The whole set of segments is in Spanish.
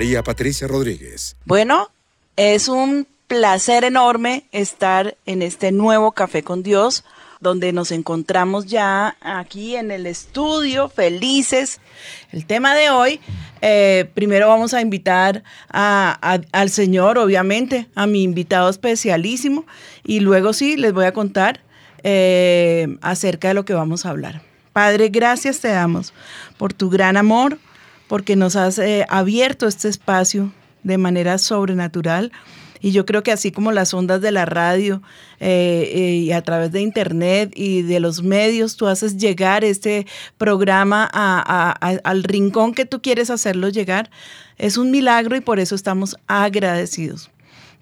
María Patricia Rodríguez. Bueno, es un placer enorme estar en este nuevo Café con Dios, donde nos encontramos ya aquí en el estudio, felices. El tema de hoy, eh, primero vamos a invitar a- al Señor, obviamente, a mi invitado especialísimo, y luego sí, les voy a contar eh, acerca de lo que vamos a hablar. Padre, gracias te damos por tu gran amor, porque nos has eh, abierto este espacio de manera sobrenatural. Y yo creo que así como las ondas de la radio eh, eh, y a través de internet y de los medios, tú haces llegar este programa al rincón que tú quieres hacerlo llegar, es un milagro y por eso estamos agradecidos.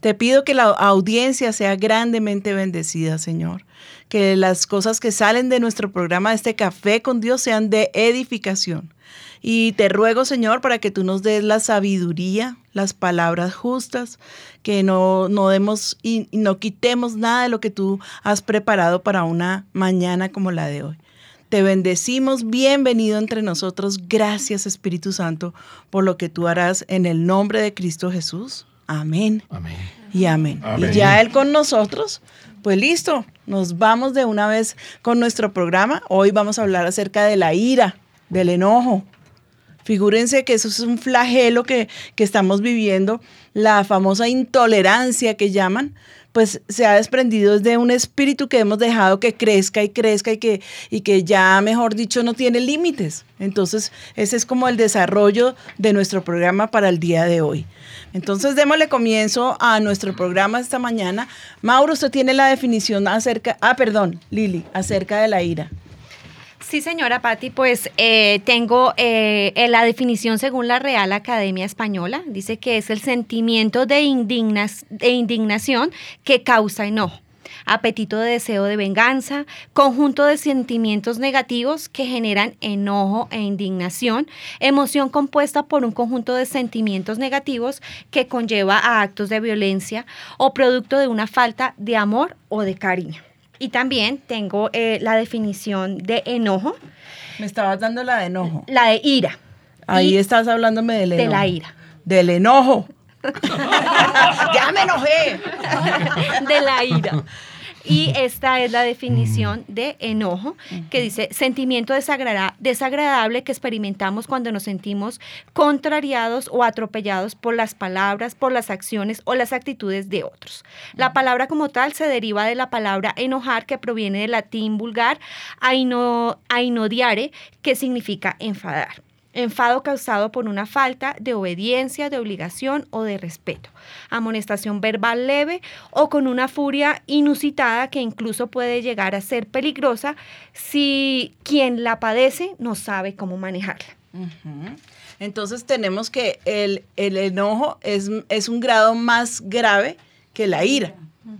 Te pido que la audiencia sea grandemente bendecida, Señor. Que las cosas que salen de nuestro programa, este café con Dios, sean de edificación. Y te ruego, Señor, para que tú nos des la sabiduría, las palabras justas, que no, no demos y no quitemos nada de lo que tú has preparado para una mañana como la de hoy. Te bendecimos, bienvenido entre nosotros. Gracias, Espíritu Santo, por lo que tú harás en el nombre de Cristo Jesús. Amén. Y amén. Amén. Y ya Él con nosotros, pues listo, nos vamos de una vez con nuestro programa. Hoy vamos a hablar acerca de la ira, del enojo. Figúrense que eso es un flagelo que, que estamos viviendo, la famosa intolerancia que llaman, pues se ha desprendido de un espíritu que hemos dejado que crezca y crezca y que, y que ya, mejor dicho, no tiene límites. Entonces, ese es como el desarrollo de nuestro programa para el día de hoy. Entonces, démosle comienzo a nuestro programa esta mañana. Mauro, usted tiene la definición acerca, ah, perdón, Lili, acerca de la ira. Sí, señora Patti, pues eh, tengo eh, la definición según la Real Academia Española. Dice que es el sentimiento de, indignas- de indignación que causa enojo, apetito de deseo de venganza, conjunto de sentimientos negativos que generan enojo e indignación, emoción compuesta por un conjunto de sentimientos negativos que conlleva a actos de violencia o producto de una falta de amor o de cariño. Y también tengo eh, la definición de enojo, Me estabas dando la de enojo. la de ira. Ahí Y estás hablándome del de enojo. la ira. Del enojo. ya me enojé. de la ira. Y esta es la definición de enojo, que dice sentimiento desagrada- desagradable que experimentamos cuando nos sentimos contrariados o atropellados por las palabras, por las acciones o las actitudes de otros. La palabra como tal se deriva de la palabra enojar, que proviene del latín vulgar aino, ainodiare, que significa enfadar. Enfado causado por una falta de obediencia, de obligación o de respeto. Amonestación verbal leve o con una furia inusitada que incluso puede llegar a ser peligrosa si quien la padece no sabe cómo manejarla. Entonces tenemos que el, el enojo es, es un grado más grave que la ira.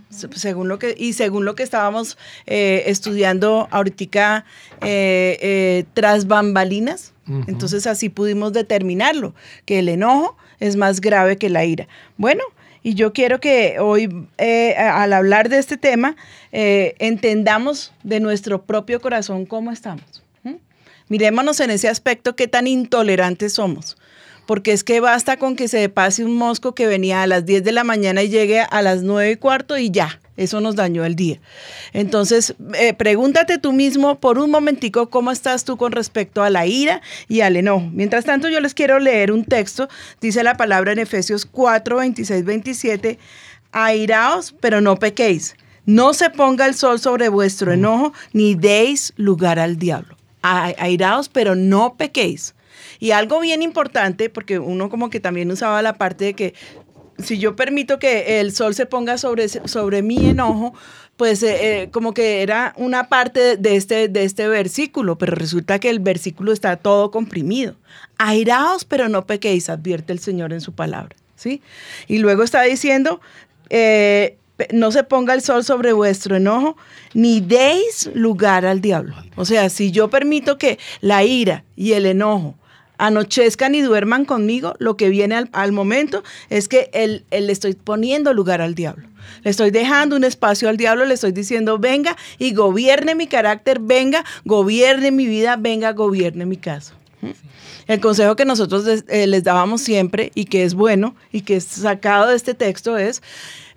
Se- Según lo que, y según lo que estábamos eh, estudiando ahorita eh, eh, tras bambalinas, entonces así pudimos determinarlo, que el enojo es más grave que la ira. Bueno, y yo quiero que hoy, eh, al hablar de este tema, eh, entendamos de nuestro propio corazón cómo estamos. ¿m? Mirémonos en ese aspecto qué tan intolerantes somos. Porque es que basta con que se pase un mosco que venía a las 10 de la mañana y llegue a las 9 y cuarto y ya, eso nos dañó el día. Entonces, eh, pregúntate tú mismo por un momentico cómo estás tú con respecto a la ira y al enojo. Mientras tanto, yo les quiero leer un texto, dice la palabra en Efesios 4, 26, 27, airaos, pero no pequéis. No se ponga el sol sobre vuestro enojo, ni deis lugar al diablo. A- Airaos, pero no pequéis. Y algo bien importante, porque uno como que también usaba la parte de que si yo permito que el sol se ponga sobre, sobre mi enojo, pues eh, eh, como que era una parte de este, de este versículo, pero resulta que el versículo está todo comprimido. Airaos, pero no pequéis, advierte el Señor en su palabra. ¿sí? Y luego está diciendo, eh, no se ponga el sol sobre vuestro enojo, ni deis lugar al diablo. O sea, si yo permito que la ira y el enojo anochezcan y duerman conmigo, lo que viene al, al momento es que él, él le estoy poniendo lugar al diablo. Le estoy dejando un espacio al diablo, le estoy diciendo, venga y gobierne mi carácter, venga, gobierne mi vida, venga, gobierne mi caso. ¿Mm? El consejo que nosotros les, eh, les dábamos siempre y que es bueno y que es sacado de este texto es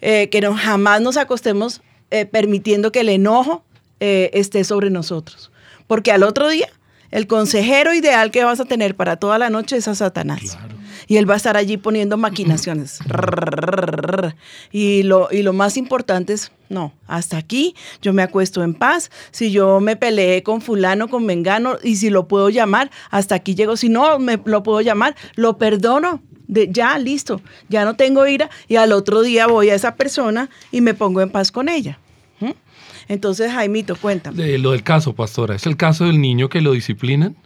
eh, que no, jamás nos acostemos eh, permitiendo que el enojo eh, esté sobre nosotros. Porque al otro día, el consejero ideal que vas a tener para toda la noche es a Satanás. Y él va a estar allí poniendo maquinaciones. y, lo, y lo más importante es, no, hasta aquí yo me acuesto en paz. Si yo me peleé con fulano, con mengano, y si lo puedo llamar, hasta aquí llego. Si no me lo puedo llamar, lo perdono. De, ya, listo, ya no tengo ira y al otro día voy a esa persona y me pongo en paz con ella. Entonces, Jaimito, cuéntame. De lo del caso, pastora, es el caso del niño que lo disciplinan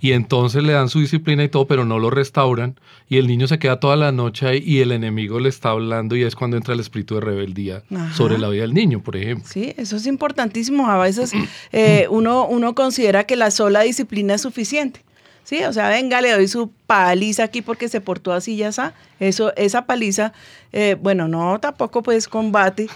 y entonces le dan su disciplina y todo, pero no lo restauran y el niño se queda toda la noche ahí y el enemigo le está hablando y es cuando entra el espíritu de rebeldía Ajá. sobre la vida del niño, por ejemplo. Sí, eso es importantísimo. A veces eh, uno, uno considera que la sola disciplina es suficiente. Sí, o sea, venga, le doy su paliza aquí porque se portó así ya está. Eso, esa paliza, eh, bueno, no, tampoco pues combate,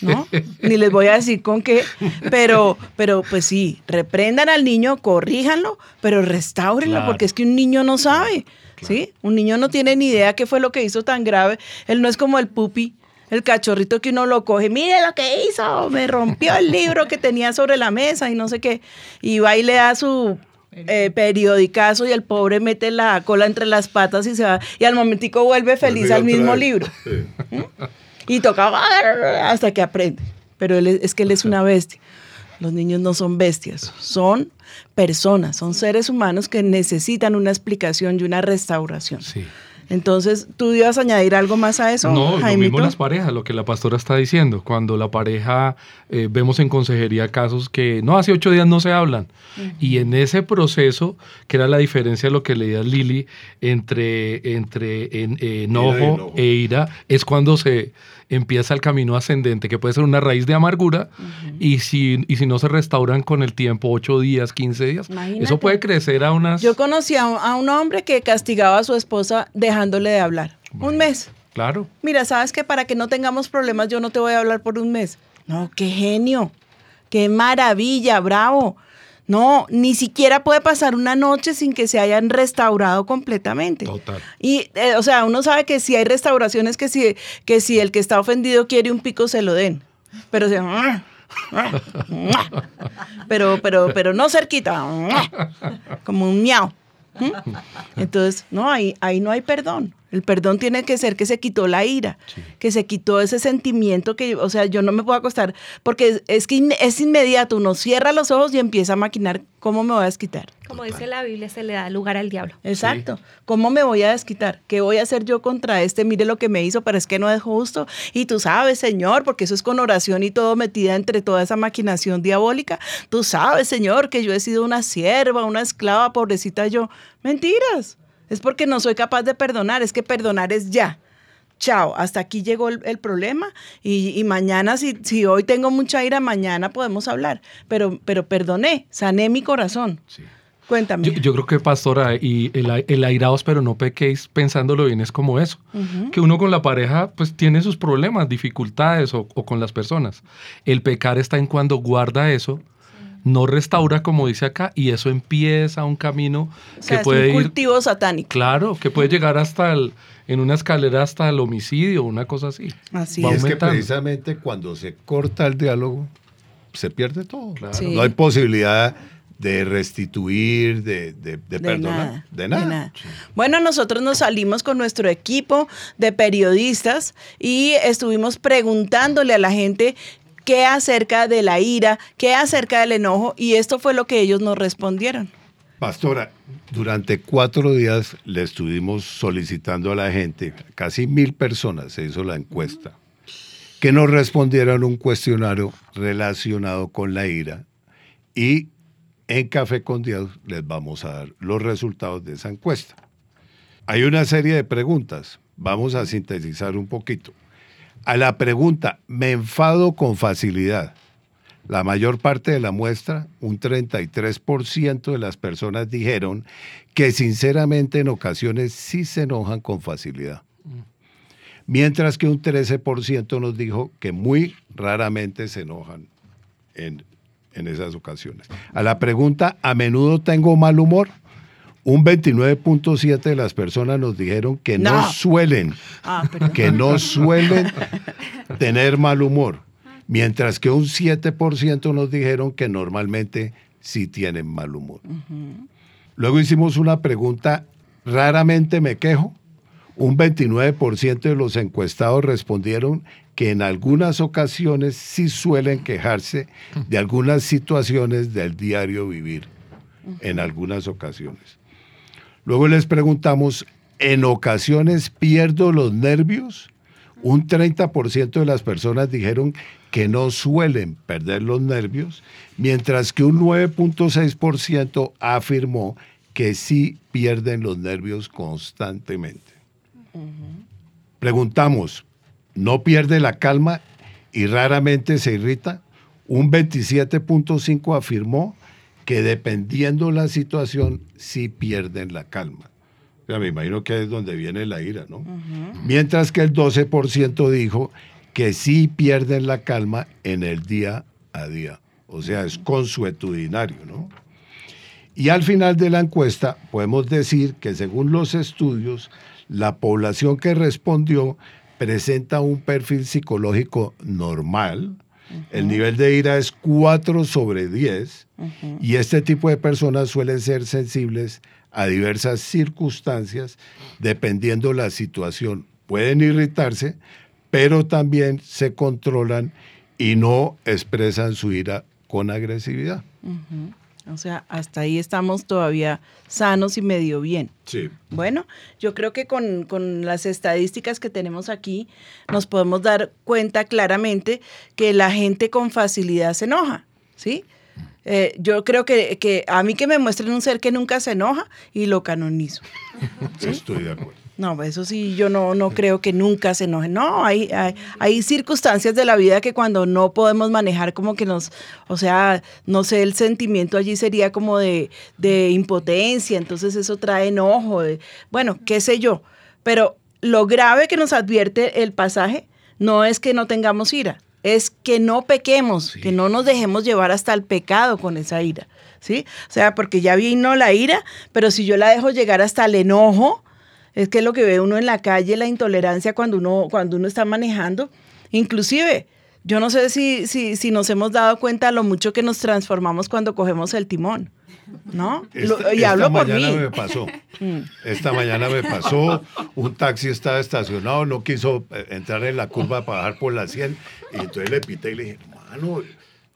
¿no? Ni les voy a decir con qué, pero, pero pues sí, reprendan al niño, corríjanlo, pero restáurenlo, Claro. porque es que un niño no sabe, ¿sí? Un niño no tiene ni idea qué fue lo que hizo tan grave. Él no es como el pupi, el cachorrito que uno lo coge, mire lo que hizo, me rompió el libro que tenía sobre la mesa y no sé qué, y va y le da su eh, periodicazo y el pobre mete la cola entre las patas y se va, y al momentico vuelve feliz al mismo libro. Y toca hasta que aprende. Pero él es, es que él es una bestia. Los niños no son bestias, son personas, son seres humanos que necesitan una explicación y una restauración. Sí. Entonces, ¿tú ibas a añadir algo más a eso, No, lo Jaimito? mismo las parejas, lo que la pastora está diciendo. Cuando la pareja, eh, vemos en consejería casos que no, hace ocho días no se hablan. Y en ese proceso, que era la diferencia de lo que leía Lili entre, entre en- eh, enojo, enojo. e ira, es cuando se empieza el camino ascendente, que puede ser una raíz de amargura. y, si, y si no se restauran con el tiempo, ocho días, 15 días, Imagínate. eso puede crecer a unas... Yo conocí a un, a un hombre que castigaba a su esposa dejándole de hablar. Un mes. Claro. Mira, sabes que para que no tengamos problemas yo no te voy a hablar por un mes. No, qué genio. Qué maravilla, bravo. No, ni siquiera puede pasar una noche sin que se hayan restaurado completamente. Total. Y, eh, o sea, uno sabe que si hay restauraciones que si, que si el que está ofendido quiere un pico, se lo den. Pero se... Pero, pero, pero no cerquita. Como un miau. Entonces, no, ahí, ahí no hay perdón. El perdón tiene que ser que se quitó la ira, que se quitó ese sentimiento que, o sea, yo no me puedo acostar, porque es que in- es inmediato, uno cierra los ojos y empieza a maquinar cómo me voy a desquitar. Como dice la Biblia, se le da lugar al diablo. Exacto. ¿Cómo me voy a desquitar? ¿Qué voy a hacer yo contra este? Mire lo que me hizo, pero es que no es justo. Y tú sabes, Señor, porque eso es con oración y todo metida entre toda esa maquinación diabólica. Tú sabes, Señor, que yo he sido una sierva, una esclava, pobrecita yo. Mentiras. Es porque no soy capaz de perdonar. Es que perdonar es ya. Chao, hasta aquí llegó el, el problema y, y mañana, si, si hoy tengo mucha ira, mañana podemos hablar. Pero, pero perdoné, sané mi corazón. Sí. Cuéntame. Yo, yo creo que, pastora, y el, el airaos, pero no pequéis, pensándolo bien, es como eso. Que uno con la pareja, pues tiene sus problemas, dificultades o, o con las personas. El pecar está en cuando guarda eso no restaura como dice acá y eso empieza un camino O sea, que es puede un ir cultivo satánico. claro que puede llegar hasta el en una escalera hasta el homicidio una cosa así Así Va Y es. que precisamente cuando se corta el diálogo, se pierde todo. Claro. Sí. No hay posibilidad de restituir, de, de- de De perdonar. nada, de nada. Bueno, nosotros nos salimos con nuestro equipo de periodistas y estuvimos preguntándole a la gente qué acerca de la ira, qué acerca del enojo y esto fue lo que ellos nos respondieron. Pastora, durante cuatro días le estuvimos solicitando a la gente, casi mil personas se hizo la encuesta, que nos respondieran un cuestionario relacionado con la ira y en Café con Dios les vamos a dar los resultados de esa encuesta. Hay una serie de preguntas, vamos a sintetizar un poquito. A la pregunta, ¿me enfado con facilidad? La mayor parte de la muestra, un 33% de las personas dijeron que sinceramente en ocasiones sí se enojan con facilidad. Mientras que un 13% nos dijo que muy raramente se enojan en, en esas ocasiones. A la pregunta, ¿a menudo tengo mal humor? Un 29.7 de las personas nos dijeron que no, No. suelen, Ah, que no suelen tener mal humor, mientras que un 7% nos dijeron que normalmente sí tienen mal humor. Luego hicimos una pregunta, ¿raramente me quejo? Un 29% de los encuestados respondieron que en algunas ocasiones sí suelen quejarse de algunas situaciones del diario vivir, en algunas ocasiones. Luego les preguntamos, ¿en ocasiones pierdo los nervios? Un 30% de las personas dijeron que no suelen perder los nervios, mientras que un 9.6% afirmó que sí pierden los nervios constantemente. Preguntamos, ¿no pierde la calma y raramente se irrita? Un 27.5 afirmó que dependiendo la situación sí pierden la calma. O sea, me imagino que es donde viene la ira, ¿no? Mientras que el 12% dijo que sí pierden la calma en el día a día. O sea, es consuetudinario, ¿no? Y al final de la encuesta podemos decir que según los estudios, la población que respondió presenta un perfil psicológico normal. El nivel de ira es 4 sobre 10 y este tipo de personas suelen ser sensibles a diversas circunstancias dependiendo la situación. Pueden irritarse, pero también se controlan y no expresan su ira con agresividad. O sea, hasta ahí estamos todavía sanos y medio bien. Sí. Bueno, yo creo que con, con las estadísticas que tenemos aquí nos podemos dar cuenta claramente que la gente con facilidad se enoja, ¿sí? Eh, yo creo que, que a mí que me muestren un ser que nunca se enoja y lo canonizo. Estoy de acuerdo. No, eso sí, yo no, no creo que nunca se enoje. No, hay, hay, hay circunstancias de la vida que cuando no podemos manejar como que nos, o sea, no sé, el sentimiento allí sería como de, de impotencia, entonces eso trae enojo, de- bueno, qué sé yo. Pero lo grave que nos advierte el pasaje no es que no tengamos ira, es que no pequemos, que no nos dejemos llevar hasta el pecado con esa ira, ¿sí? O sea, porque ya vino la ira, pero si yo la dejo llegar hasta el enojo, es que es lo que ve uno en la calle, la intolerancia cuando uno, cuando uno está manejando. Inclusive, yo no sé si, si, si nos hemos dado cuenta lo mucho que nos transformamos cuando cogemos el timón, ¿no? Esta, y esta hablo por mañana mí. me pasó. Esta mañana me pasó. Un taxi estaba estacionado, no quiso eh, entrar en la curva para bajar por la 100. Y entonces le pité y le dije, hermano.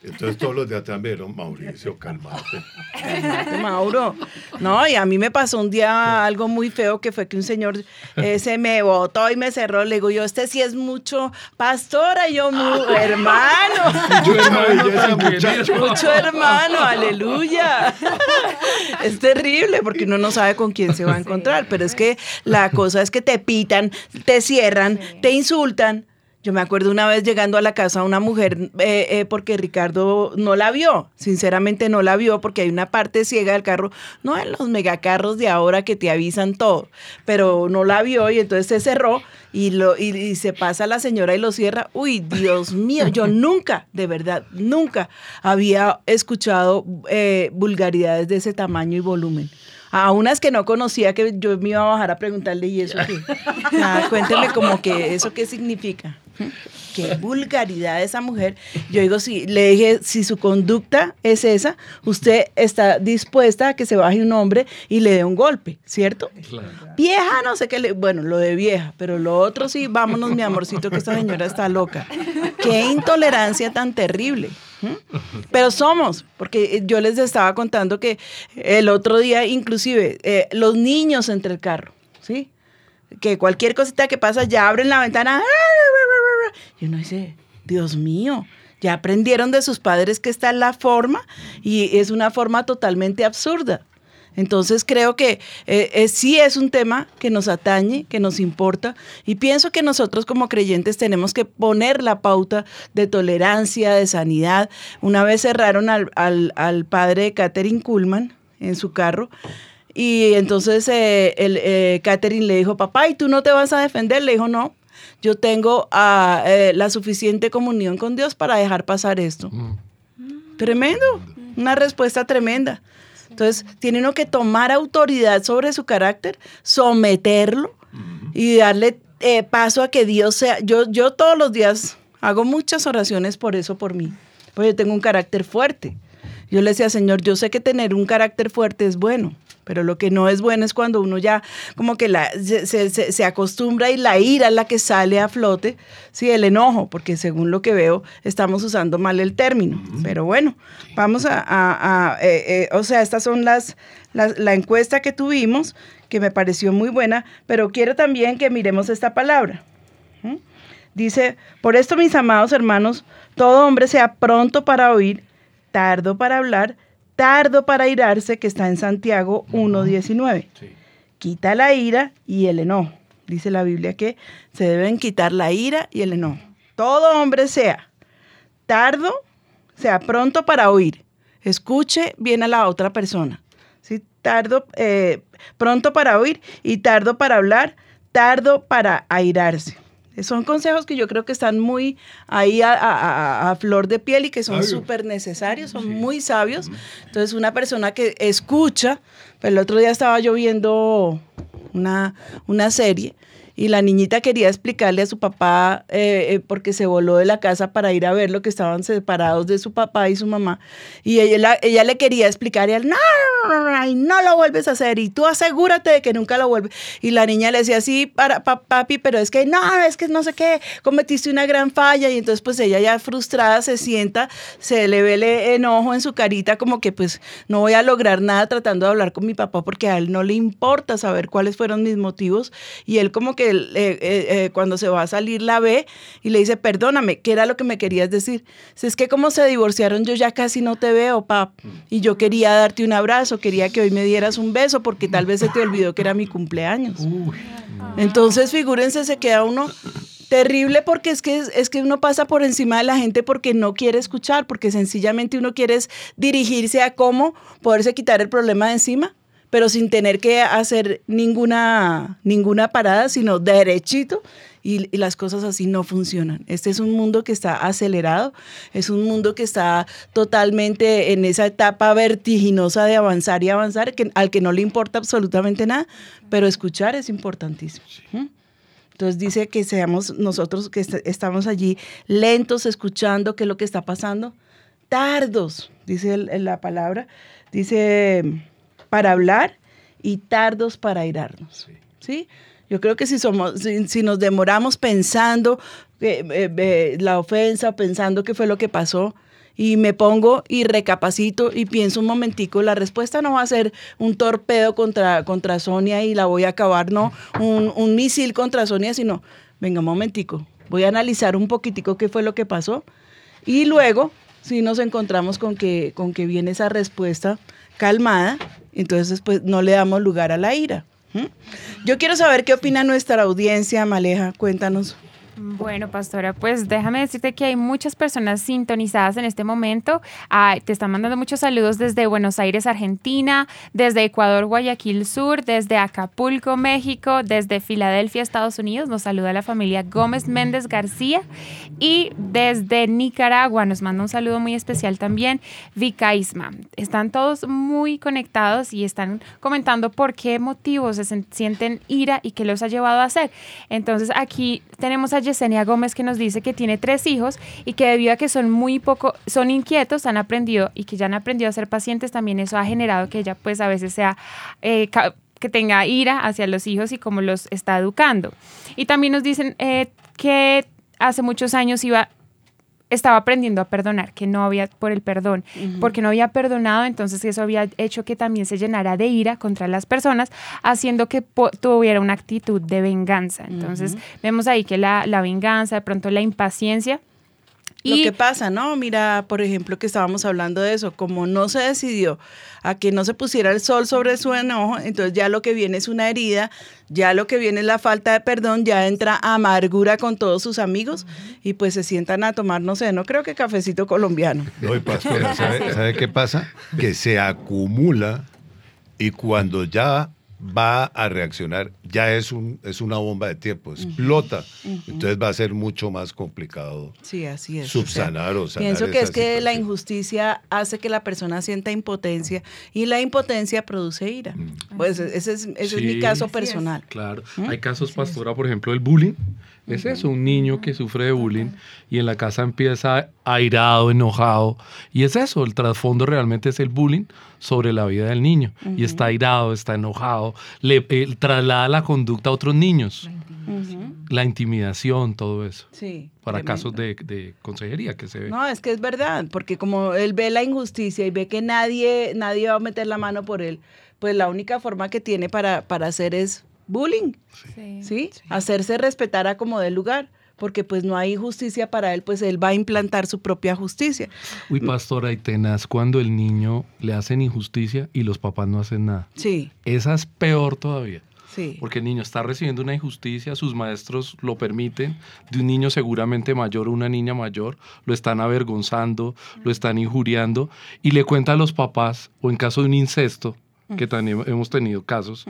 Entonces todos los de atrás me dijeron, Mauricio, calmate. Cálmate, Mauro. No, y a mí me pasó un día algo muy feo que fue que un señor eh, se me botó y me cerró. Le digo, yo, este sí es mucho pastora, y yo, mu- hermano. Yo, hermano, muchacho. Mucho hermano, aleluya. Es terrible porque uno no sabe con quién se va a encontrar, pero es que la cosa es que te pitan, te cierran, te insultan. Yo me acuerdo una vez llegando a la casa una mujer, eh, eh, porque Ricardo no la vio, sinceramente no la vio, porque hay una parte ciega del carro, no en los megacarros de ahora que te avisan todo, pero no la vio y entonces se cerró y, lo, y, y se pasa la señora y lo cierra. Uy, Dios mío, yo nunca, de verdad, nunca había escuchado eh, vulgaridades de ese tamaño y volumen. A unas que no conocía que yo me iba a bajar a preguntarle, ¿y eso qué? Ah, cuénteme como que eso qué significa. Qué vulgaridad esa mujer. Yo digo, si le dije, si su conducta es esa, usted está dispuesta a que se baje un hombre y le dé un golpe, ¿cierto? Vieja, no sé qué le. Bueno, lo de vieja, pero lo otro sí, vámonos, mi amorcito, que esta señora está loca. Qué intolerancia tan terrible. Pero somos, porque yo les estaba contando que el otro día, inclusive, eh, los niños entre el carro, ¿sí? Que cualquier cosita que pasa ya abren la ventana. Y uno dice, Dios mío, ya aprendieron de sus padres que esta es la forma y es una forma totalmente absurda. Entonces creo que eh, eh, sí es un tema que nos atañe, que nos importa y pienso que nosotros como creyentes tenemos que poner la pauta de tolerancia, de sanidad. Una vez cerraron al, al- al padre de Catherine Kuhlman en su carro y entonces eh, el, eh, Catherine le dijo, papá, ¿y tú no te vas a defender? Le dijo, no, yo tengo ah, eh, la suficiente comunión con Dios para dejar pasar esto. Tremendo, una respuesta tremenda. Entonces, tiene uno que tomar autoridad sobre su carácter, someterlo y darle eh, paso a que Dios sea. Yo, yo todos los días hago muchas oraciones por eso, por mí, porque yo tengo un carácter fuerte. Yo le decía, Señor, yo sé que tener un carácter fuerte es bueno, pero lo que no es bueno es cuando uno ya como que la, se, se- acostumbra y la ira es la que sale a flote, sí, el enojo, porque según lo que veo estamos usando mal el término. Pero bueno, vamos a, a- a, eh, eh, o sea, estas son las, las- la encuesta que tuvimos, que me pareció muy buena, pero quiero también que miremos esta palabra. ¿Mm? Dice, por esto mis amados hermanos, todo hombre sea pronto para oír, tardo para hablar, tardo para irarse, que está en Santiago 1.19. Quita la ira y el enojo. Dice la Biblia que se deben quitar la ira y el enojo. Todo hombre sea tardo, sea pronto para oír. Escuche bien a la otra persona. ¿sí? Tardo, eh, pronto para oír y tardo para hablar, tardo para airarse. Son consejos que yo creo que están muy ahí a, a- a- a flor de piel y que son súper necesarios, son muy sabios. Entonces, una persona que escucha, el otro día estaba yo viendo una, una serie y la niñita quería explicarle a su papá eh, eh, porque se voló de la casa para ir a ver lo que estaban separados de su papá y su mamá. Y ella, la- ella le quería explicar y él, no, no, no lo vuelves a hacer y tú asegúrate de que nunca lo vuelves. Y la niña le decía, sí, para, pa- papi, pero es que no, es que no sé qué, cometiste una gran falla. Y entonces pues ella ya frustrada se sienta, se le ve el enojo en su carita como que pues no voy a lograr nada tratando de hablar con mi papá porque a él no le importa saber cuáles fueron mis motivos. Y él como que eh, eh, eh, cuando se va a salir la ve y le dice, perdóname, ¿qué era lo que me querías decir? Si es que como se divorciaron yo ya casi no te veo, pap. Y yo quería darte un abrazo, quería que hoy me dieras un beso porque tal vez se te olvidó que era mi cumpleaños. Entonces, figúrense, se queda uno terrible porque es que, es que uno pasa por encima de la gente porque no quiere escuchar, porque sencillamente uno quiere dirigirse a cómo poderse quitar el problema de encima, pero sin tener que hacer ninguna, ninguna parada, sino derechito. Y, y las cosas así no funcionan. Este es un mundo que está acelerado, es un mundo que está totalmente en esa etapa vertiginosa de avanzar y avanzar, que, al que no le importa absolutamente nada, pero escuchar es importantísimo. ¿Mm? Entonces dice que seamos nosotros que est- estamos allí lentos escuchando qué es lo que está pasando, tardos, dice el- la palabra, dice para hablar y tardos para airarnos. ¿sí? Yo creo que si, somos, si, si nos demoramos pensando eh, eh, eh, la ofensa, pensando qué fue lo que pasó, y me pongo y recapacito y pienso un momentico, la respuesta no va a ser un torpedo contra, contra Sonia y la voy a acabar, no, un, un misil contra Sonia, sino, venga un momentico, voy a analizar un poquitico qué fue lo que pasó y luego, si nos encontramos con que, con que viene esa respuesta calmada, entonces pues no le damos lugar a la ira. Yo quiero saber qué opina nuestra audiencia, Maleja, cuéntanos. Bueno, pastora, pues déjame decirte que hay muchas personas sintonizadas en este momento. Te están mandando muchos saludos desde Buenos Aires, Argentina, desde Ecuador, Guayaquil Sur, desde Acapulco, México, desde Filadelfia, Estados Unidos. Nos saluda la familia Gómez Méndez García y desde Nicaragua nos manda un saludo muy especial también Vika Isma. Están todos muy conectados y están comentando por qué motivos se sienten ira y qué los ha llevado a hacer. Entonces aquí tenemos a Yesenia Gómez que nos dice que tiene tres hijos y que debido a que son muy poco, son inquietos, han aprendido y que ya han aprendido a ser pacientes, también eso ha generado que ella pues a veces sea eh, que tenga ira hacia los hijos y cómo los está educando. Y también nos dicen eh, que hace muchos años iba estaba aprendiendo a perdonar, que no había por el perdón, porque no había perdonado, entonces eso había hecho que también se llenara de ira contra las personas, haciendo que tuviera una actitud de venganza. Entonces vemos ahí que la, la venganza, de pronto la impaciencia. Lo que pasa, ¿no? Mira, por ejemplo, que estábamos hablando de eso, como no se decidió a que no se pusiera el sol sobre su enojo, entonces ya lo que viene es una herida, ya lo que viene es la falta de perdón, ya entra amargura con todos sus amigos y pues se sientan a tomar, no sé, no creo que cafecito colombiano. No, y pastora, ¿sabe, sabe qué pasa? Que se acumula y cuando ya va a reaccionar, ya es, un, es una bomba de tiempo, explota. Entonces va a ser mucho más complicado Sí, así es. subsanar o sanar Pienso que es que la injusticia hace que la persona sienta impotencia y la impotencia produce ira. Mm. Pues ese es, ese es mi caso personal. Claro, hay casos, pastora, por ejemplo, el bullying. Es eso, un niño que sufre de bullying y en la casa empieza airado, enojado. Y es eso, el trasfondo realmente es el bullying sobre la vida del niño. Y está airado, está enojado, le eh, traslada la conducta a otros niños. La intimidación, todo eso. Sí. Para tremendo. casos de, de consejería que se ve. No, es que es verdad, porque como él ve la injusticia y ve que nadie, nadie va a meter la mano por él, pues la única forma que tiene para, para hacer es bullying, ¿sí? Hacerse respetar a como del lugar, porque pues no hay justicia para él, pues él va a implantar su propia justicia. Uy, pastora, y tenaz cuando el niño le hacen injusticia y los papás no hacen nada. Sí, Esa es peor todavía. sí. Porque el niño está recibiendo una injusticia, sus maestros lo permiten, de un niño seguramente mayor o una niña mayor, lo están avergonzando, lo están injuriando y le cuenta a los papás, o en caso de un incesto, que también hemos tenido casos,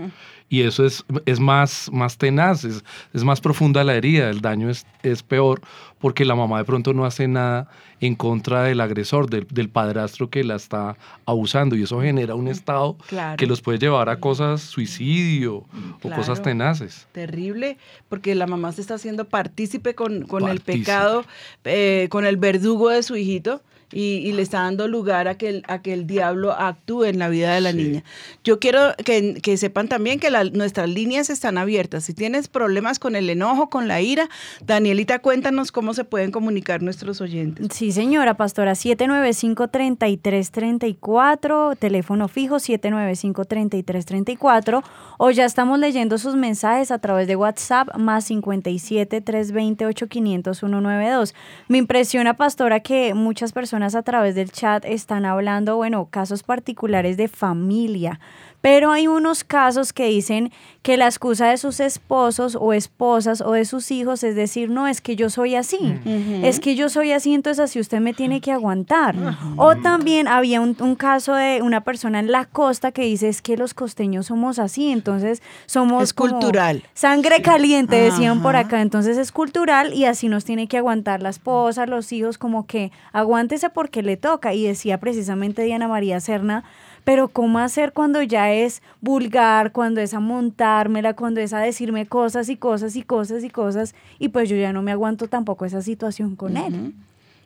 y eso es, es más, más tenaz, es, es más profunda la herida, el daño es, es peor porque la mamá de pronto no hace nada en contra del agresor, del, del padrastro que la está abusando, y eso genera un estado Claro. que los puede llevar a cosas suicidio o cosas Claro. tenaces. Terrible, porque la mamá se está haciendo partícipe con, con el Partícipe. pecado, eh, con el verdugo de su hijito. Y, y le está dando lugar a que, el, a que el diablo actúe en la vida de la niña. Yo quiero que, que sepan también que la- nuestras líneas están abiertas. Si tienes problemas con el enojo, con la ira, Danielita, cuéntanos cómo se pueden comunicar nuestros oyentes. Sí, señora pastora, 795-3334, teléfono fijo 795-3334, o ya estamos leyendo sus mensajes a través de WhatsApp más 57-328-500-192. Me impresiona, pastora, que muchas personas a través del chat están hablando, bueno, casos particulares de familia, pero hay unos casos que dicen que la excusa de sus esposos o esposas o de sus hijos es decir, no, es que yo soy así, es que yo soy así, entonces así usted me tiene que aguantar. O también había un, un caso de una persona en la costa que dice, es que los costeños somos así, entonces somos Es como cultural. Sangre caliente, decían por acá, entonces es cultural y así nos tiene que aguantar la esposa, los hijos, como que aguántese porque le toca. Y decía precisamente Diana María Serna, pero ¿cómo hacer cuando ya es vulgar, cuando es a montármela, cuando es a decirme cosas y cosas y cosas y cosas? Y pues yo ya no me aguanto tampoco esa situación con él.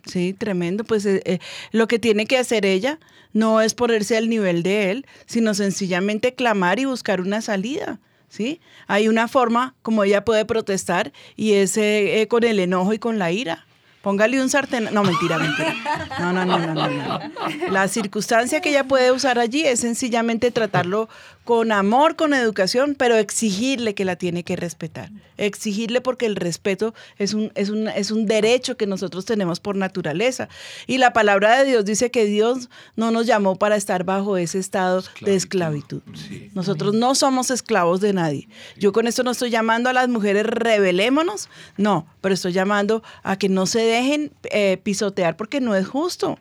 Sí, tremendo. Pues eh, eh, lo que tiene que hacer ella no es ponerse al nivel de él, sino sencillamente clamar y buscar una salida. ¿Sí? Hay una forma como ella puede protestar y es eh, con el enojo y con la ira. Póngale un sartén. No, mentira, mentira. No, no, no, no, no, no. La circunstancia que ella puede usar allí es sencillamente tratarlo con amor, con educación, pero exigirle que la tiene que respetar. Exigirle porque el respeto es un, es un, es un derecho que nosotros tenemos por naturaleza. Y la palabra de Dios dice que Dios no nos llamó para estar bajo ese estado de esclavitud. Nosotros no somos esclavos de nadie. Yo con esto no estoy llamando a las mujeres rebelémonos, no, pero estoy llamando a que no se dejen eh, pisotear porque no es justo.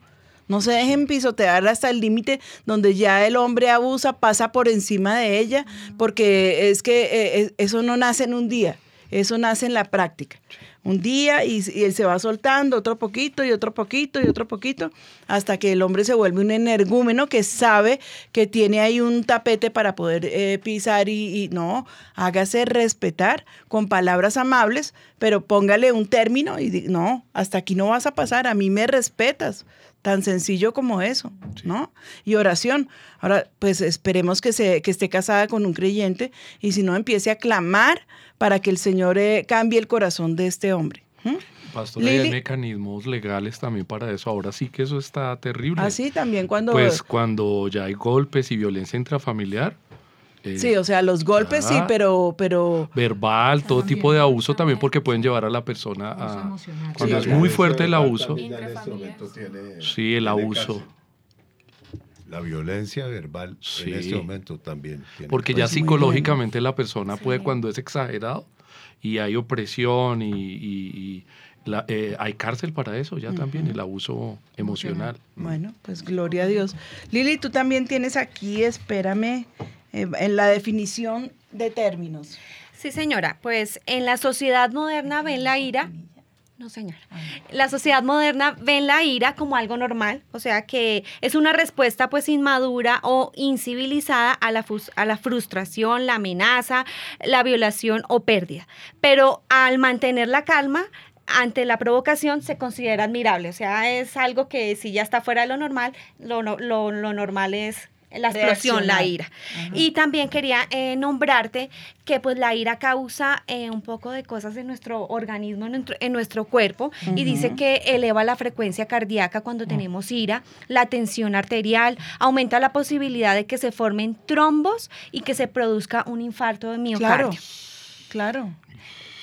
No se dejen pisotear hasta el límite donde ya el hombre abusa, pasa por encima de ella, porque es que eh, es- eso no nace en un día, eso nace en la práctica. Un día y, él se va soltando otro poquito y otro poquito y otro poquito, hasta que el hombre se vuelve un energúmeno que sabe que tiene ahí un tapete para poder eh, pisar y, y no, hágase respetar con palabras amables, pero póngale un término y no, hasta aquí no vas a pasar, a mí me respetas. Tan sencillo como eso, ¿no? Y oración. Ahora, pues esperemos que, se, que esté casada con un creyente y si no, empiece a clamar para que el Señor eh, cambie el corazón de este hombre. ¿m? Pastor, hay mecanismos legales también para eso. Ahora sí que eso está terrible. Así también cuando... Pues cuando ya hay golpes y violencia intrafamiliar. Eh, sí, o sea, los golpes sí, pero... pero verbal, todo tipo de abuso también porque pueden llevar a la persona a... Cuando es muy fuerte el verbal abuso, tiene- sí, el abuso. La violencia verbal Sí. en este momento también. tiene Porque ya psicológicamente la persona puede cuando es exagerado y hay opresión y, y- y la- eh, hay cárcel para eso ya también, el abuso emocional. Bueno, pues gloria a Dios. Lili, tú también tienes aquí, espérame, en la definición de términos. Sí, señora. Pues en la sociedad moderna ven la ira. No, señora. La sociedad moderna ven la ira como algo normal, o sea que es una respuesta pues inmadura o incivilizada a la, a la frustración, la amenaza, la violación o pérdida. Pero al mantener la calma ante la provocación se considera admirable, o sea, es algo que si ya está fuera de lo normal, lo, lo- lo normal es la explosión, la ira. Y también quería eh, nombrarte que pues la ira causa eh, un poco de cosas en nuestro organismo, en nuestro, en nuestro cuerpo, y dice que eleva la frecuencia cardíaca cuando tenemos ira, la tensión arterial, aumenta la posibilidad de que se formen trombos y que se produzca un infarto de Claro, miocardio. claro.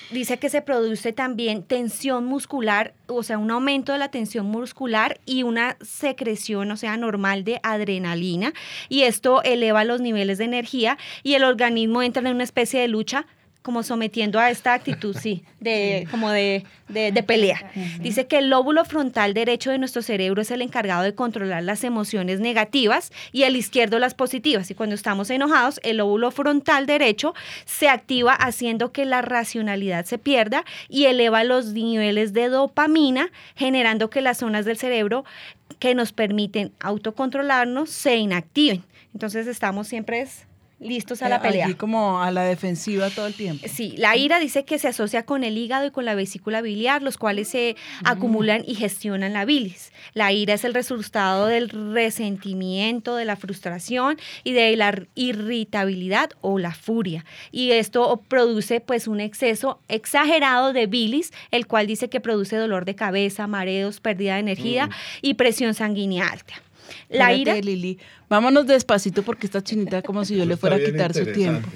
Dice que se produce también tensión muscular, o sea, un aumento de la tensión muscular y una secreción, o sea, normal de adrenalina. Y esto eleva los niveles de energía y el organismo entra en una especie de lucha como sometiendo a esta actitud, sí, de, como de, de- de pelea. Dice que el lóbulo frontal derecho de nuestro cerebro es el encargado de controlar las emociones negativas y el izquierdo las positivas. Y cuando estamos enojados, el lóbulo frontal derecho se activa haciendo que la racionalidad se pierda y eleva los niveles de dopamina, generando que las zonas del cerebro que nos permiten autocontrolarnos se inactiven. Entonces estamos siempre es, listos a la Eh, pelea. Allí como a la defensiva todo el tiempo. Sí, la ira dice que se asocia con el hígado y con la vesícula biliar, los cuales se acumulan y gestionan la bilis. La ira es el resultado del resentimiento, de la frustración y de la irritabilidad o la furia. Y esto produce pues un exceso exagerado de bilis, el cual dice que produce dolor de cabeza, mareos, pérdida de energía y presión sanguínea alta. La ira Lili, vámonos despacito porque esta chinita como si yo le fuera a quitar su tiempo.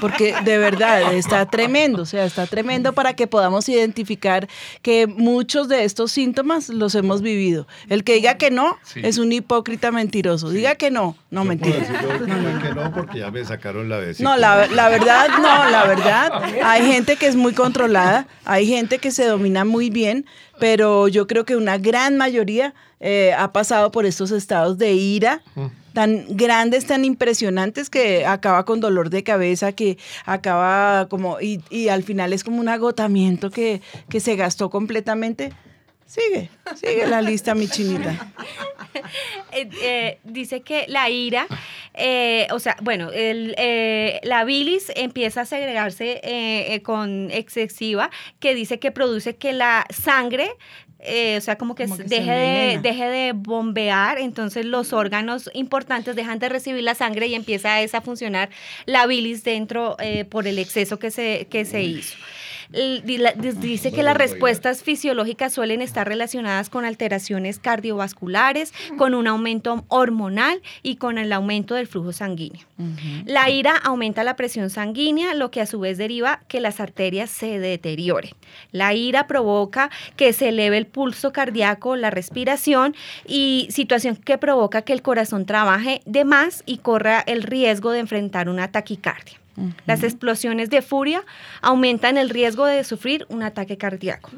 Porque de verdad está tremendo, o sea, está tremendo para que podamos identificar que muchos de estos síntomas los hemos vivido. El que diga que no Sí. es un hipócrita mentiroso. Diga que no, no Yo mentira. puedo decirlo que que no, porque ya me sacaron la vesícula. No, la, la verdad, no, la verdad. Hay gente que es muy controlada, hay gente que se domina muy bien, pero yo creo que una gran mayoría eh, ha pasado por estos estados de ira tan grandes, tan impresionantes que acaba con dolor de cabeza, que acaba como, y, y al final es como un agotamiento que, que se gastó completamente. Sigue, sigue la lista, mi chinita. eh, eh, dice que la ira, eh, o sea, bueno, el, la bilis empieza a segregarse con excesiva, que dice que produce que la sangre eh, o sea, como que, Como deje, de, deje de bombear, entonces los órganos importantes dejan de recibir la sangre y empieza a funcionar la bilis dentro eh, por el exceso que se, que se hizo. Dice que las respuestas fisiológicas suelen estar relacionadas con alteraciones cardiovasculares, con un aumento hormonal y con el aumento del flujo sanguíneo. La ira aumenta la presión sanguínea, lo que a su vez deriva que las arterias se deterioren. La ira provoca que se eleve el pulso cardíaco, la respiración y situación que provoca que el corazón trabaje de más y corra el riesgo de enfrentar una taquicardia. Las explosiones de furia aumentan el riesgo de sufrir un ataque cardíaco.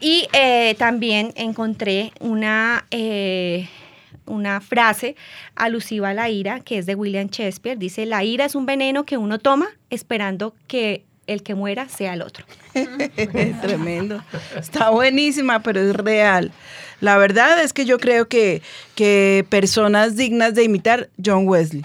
Y eh, también encontré una, eh, una frase alusiva a la ira, que es de William Shakespeare. Dice, la ira es un veneno que uno toma esperando que el que muera sea el otro. Tremendo. Está buenísima, pero es real. La verdad es que yo creo que, que personas dignas de imitar John Wesley.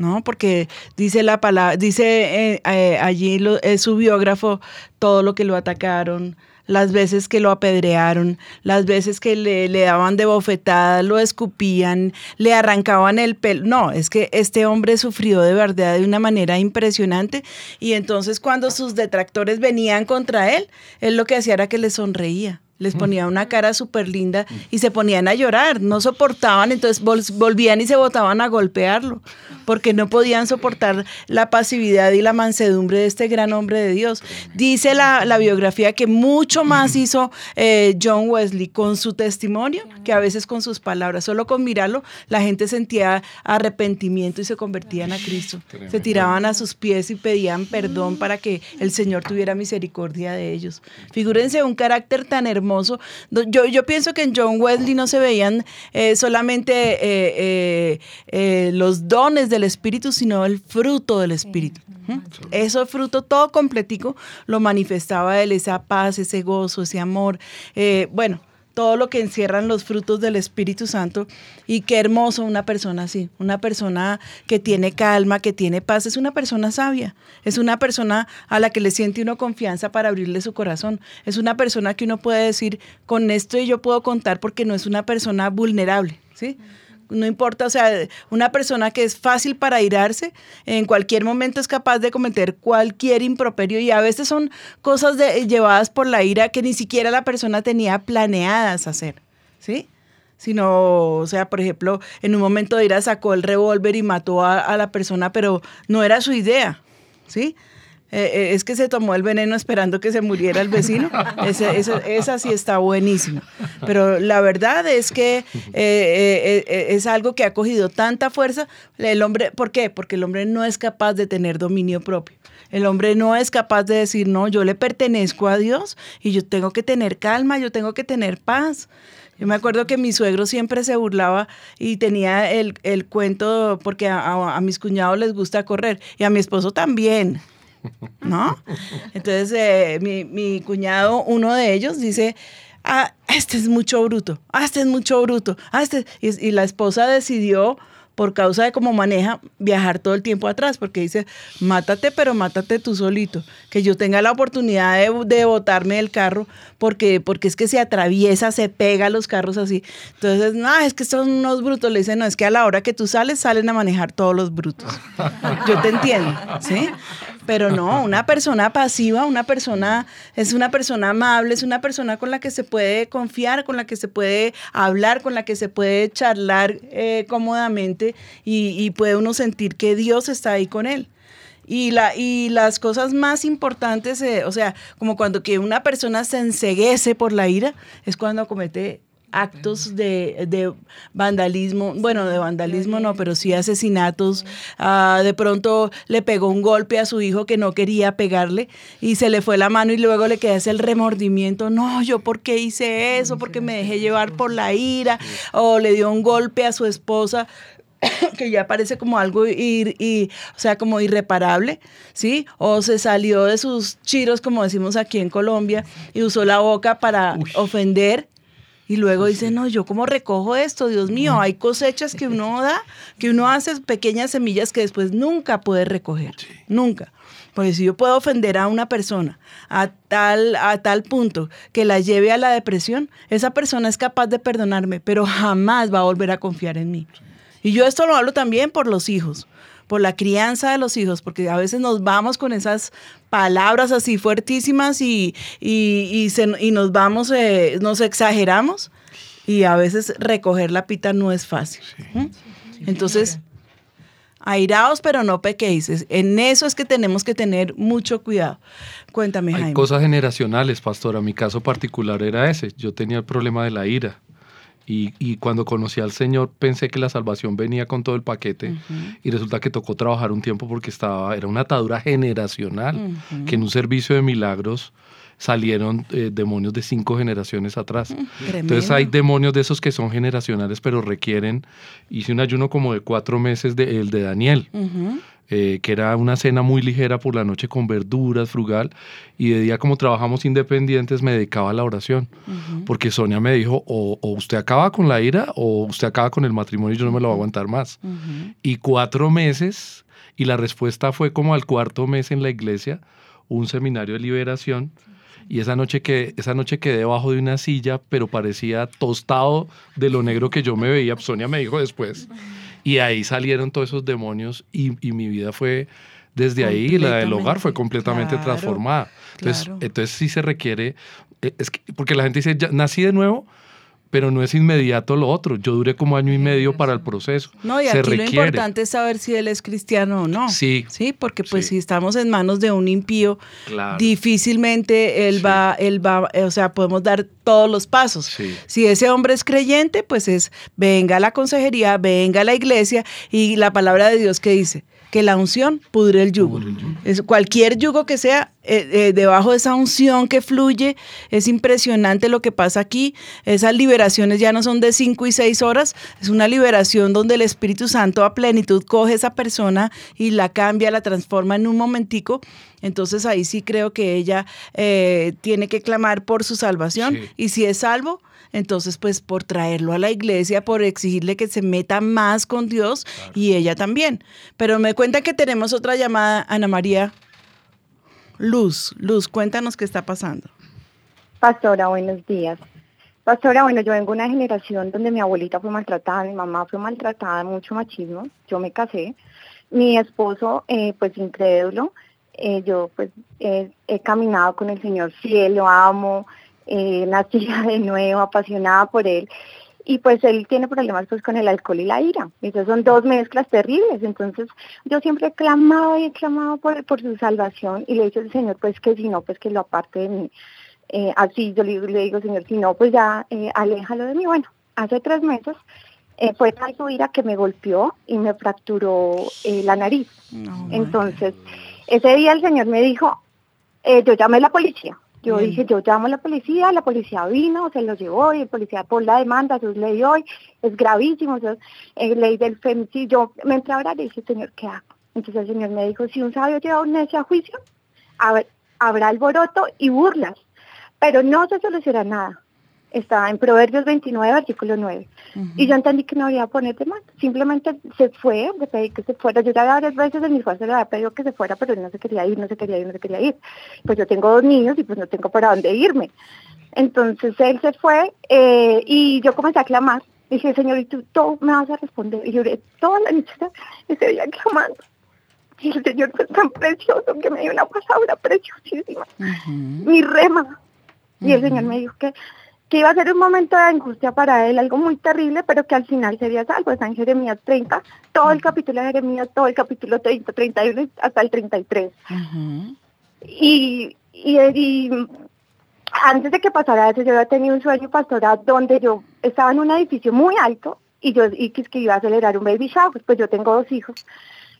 ¿No? Porque dice la palabra, dice eh, eh, allí eh, su biógrafo todo lo que lo atacaron, las veces que lo apedrearon, las veces que le, le daban de bofetadas, lo escupían, le arrancaban el pelo. No, es que este hombre sufrió de verdad de una manera impresionante y entonces cuando sus detractores venían contra él, él lo que hacía era que les sonreía. Les ponía una cara súper linda y se ponían a llorar, no soportaban, entonces vol- volvían y se botaban a golpearlo, porque no podían soportar la pasividad y la mansedumbre de este gran hombre de Dios. Dice la, la biografía que mucho más hizo eh, John Wesley con su testimonio que a veces con sus palabras. Solo con mirarlo la gente sentía arrepentimiento y se convertían a Cristo. Se tiraban a sus pies y pedían perdón para que el Señor tuviera misericordia de ellos. Figúrense un carácter tan hermoso. Yo, yo pienso que en John Wesley no se veían eh, solamente eh, eh, los dones del Espíritu, sino el fruto del Espíritu. ¿Mm? Eso fruto todo completico lo manifestaba él, esa paz, ese gozo, ese amor. Bueno, todo lo que encierran los frutos del Espíritu Santo. Y qué hermoso una persona así, una persona que tiene calma, que tiene paz, es una persona sabia, es una persona a la que le siente uno confianza para abrirle su corazón, es una persona que uno puede decir, con esto yo puedo contar porque no es una persona vulnerable, ¿sí? No importa, o sea, una persona que es fácil para irarse, en cualquier momento es capaz de cometer cualquier improperio y a veces son cosas llevadas por la ira que ni siquiera la persona tenía planeadas hacer, ¿sí? Sino, o sea, por ejemplo, en un momento de ira sacó el revólver y mató a la persona, pero no era su idea, ¿sí? Eh, eh, es que se tomó el veneno esperando que se muriera el vecino. Ese- esa sí está buenísima. Pero la verdad es que eh, eh, eh, es algo que ha cogido tanta fuerza. El hombre, ¿por qué? Porque el hombre no es capaz de tener dominio propio. El hombre no es capaz de decir, no, yo le pertenezco a Dios y yo tengo que tener calma, yo tengo que tener paz. Yo me acuerdo que mi suegro siempre se burlaba y tenía el, el cuento, porque a, a- a mis cuñados les gusta correr y a mi esposo también. ¿No? Entonces, eh, mi, mi cuñado, uno de ellos, dice, ah, este es mucho bruto, ah, este es mucho bruto, ah, este... Y, la esposa decidió, por causa de cómo maneja, viajar todo el tiempo atrás, porque dice, mátate, pero mátate tú solito, que yo tenga la oportunidad de, de botarme del carro, porque, porque es que se atraviesa, se pega a los carros así. Entonces, no, es que son unos brutos. Le dicen, no, es que a la hora que tú sales, salen a manejar todos los brutos. Yo te entiendo, ¿sí? Pero no, una persona pasiva, una persona, es una persona amable, es una persona con la que se puede confiar, con la que se puede hablar, con la que se puede charlar eh, cómodamente y, y puede uno sentir que Dios está ahí con él. Y, la, y las cosas más importantes, eh, o sea, como cuando que una persona se enseguece por la ira, es cuando comete actos de, de vandalismo, bueno, de vandalismo no, pero sí asesinatos. Ah, de pronto le pegó un golpe a su hijo que no quería pegarle y se le fue la mano y luego le queda ese remordimiento. No, yo por qué hice eso, porque me dejé llevar por la ira, o le dio un golpe a su esposa que ya parece como algo ir, y, o sea, como irreparable, ¿sí? O se salió de sus chiros, como decimos aquí en Colombia, y usó la boca para ofender. Y luego dice, no, yo cómo recojo esto, Dios mío, hay cosechas que uno da, que uno hace pequeñas semillas que después nunca puede recoger, nunca. Porque si yo puedo ofender a una persona a tal, a tal punto que la lleve a la depresión, esa persona es capaz de perdonarme, pero jamás va a volver a confiar en mí. Y yo esto lo hablo también por los hijos, por la crianza de los hijos, porque a veces nos vamos con esas palabras así fuertísimas y, y, y se- y nos vamos, eh, nos exageramos y a veces recoger la pita no es fácil. ¿Mm? Entonces, airaos pero no pequéis. En eso es que tenemos que tener mucho cuidado. Cuéntame, Hay Jaime. cosas generacionales, pastora. Mi caso particular era ese. Yo tenía el problema de la ira. Y, y cuando conocí al Señor pensé que la salvación venía con todo el paquete y resulta que tocó trabajar un tiempo porque estaba, era una atadura generacional, que en un servicio de milagros salieron eh, demonios de cinco generaciones atrás. Entonces hay demonios de esos que son generacionales pero requieren, hice un ayuno como de cuatro meses de el de Daniel. Ujú. Eh, que era una cena muy ligera por la noche con verduras, frugal, y de día como trabajamos independientes me dedicaba a la oración, porque Sonia me dijo, o, o usted acaba con la ira o usted acaba con el matrimonio y yo no me lo voy a aguantar más. Y cuatro meses, y la respuesta fue como al cuarto mes en la iglesia, un seminario de liberación. Y esa noche, que, esa noche quedé debajo de una silla, pero parecía tostado de lo negro que yo me veía. Sonia me dijo después. Y ahí salieron todos esos demonios y, y mi vida fue desde ahí, la del hogar fue completamente Claro, transformada. Entonces, claro. entonces sí se requiere, eh, es que- porque la gente dice, "Ya nací de nuevo, pero no es inmediato lo otro. Yo duré como año y medio para el proceso. No, y se aquí lo importante es saber si él es cristiano o no. Sí. Sí, porque pues Sí. si estamos en manos de un impío, Claro. difícilmente él Sí. va, él va, eh, o sea, podemos dar todos los pasos. Sí. Si ese hombre es creyente, pues es venga a la consejería, venga a la iglesia y la palabra de Dios que dice que la unción pudre el yugo. Es cualquier yugo que sea, eh, eh, debajo de esa unción que fluye, es impresionante lo que pasa aquí. Esas liberaciones ya no son de cinco y seis horas, es una liberación donde el Espíritu Santo a plenitud coge esa persona y la cambia, la transforma en un momentico. Entonces ahí sí creo que ella eh, tiene que clamar por su salvación Sí. y si es salvo, entonces pues por traerlo a la iglesia, por exigirle que se meta más con Dios y ella también. Pero me cuentan que tenemos otra llamada, Ana María. Luz, Luz, cuéntanos qué está pasando. Pastora, buenos días. Pastora, bueno, yo vengo de una generación donde mi abuelita fue maltratada, mi mamá fue maltratada, mucho machismo. Yo me casé. Mi esposo, eh, pues incrédulo. Eh, yo, pues, eh, he caminado con el Señor fiel, lo amo, eh, nacida de nuevo, apasionada por Él. Y pues él tiene problemas pues con el alcohol y la ira. Esas son dos mezclas terribles. Entonces yo siempre he clamado y he clamado por, por su salvación y le he dicho al Señor pues que si no, pues que lo aparte de mí. Eh, así yo le, le digo, Señor, si no, pues ya eh, aléjalo de mí. Bueno, hace tres meses eh, fue tal su ira que me golpeó y me fracturó eh, la nariz. Entonces, ese día el Señor me dijo, eh, yo llamé a la policía. Yo Bien. dije, yo llamo a la policía, la policía vino, se lo llevó y el policía por la demanda, eso es ley hoy, es gravísimo, eso es eh, ley del femicidio. Me entré a orar y dije, Señor, ¿qué hago? Entonces el Señor me dijo, si un sabio lleva a un necio a juicio, hab- habrá alboroto y burlas, pero no se soluciona nada. Está en Proverbios 29, versículo 9. Y yo entendí que no había poner de más. Simplemente se fue, le pedí que se fuera. Yo ya varias veces en mi fuerza le había pedido que se fuera, pero él no se quería ir, no se quería ir, no se quería ir. Pues yo tengo dos niños y pues no tengo para dónde irme. Entonces él se fue eh, y yo comencé a clamar. Dije, Señor, ¿y tú, tú me vas a responder? Y lloré toda la noche ese día clamando. Y el Señor fue tan precioso que me dio una palabra preciosísima. Mi rema. Y el Señor me dijo que, que iba a ser un momento de angustia para él, algo muy terrible, pero que al final sería salvo. Está en Jeremías 30, todo el capítulo de Jeremías, todo el capítulo 30, 31 hasta el 33. Y, y, y antes de que pasara eso, yo había tenido un sueño pastoral donde yo estaba en un edificio muy alto y yo y que, iba a acelerar un baby shower, pues yo tengo dos hijos.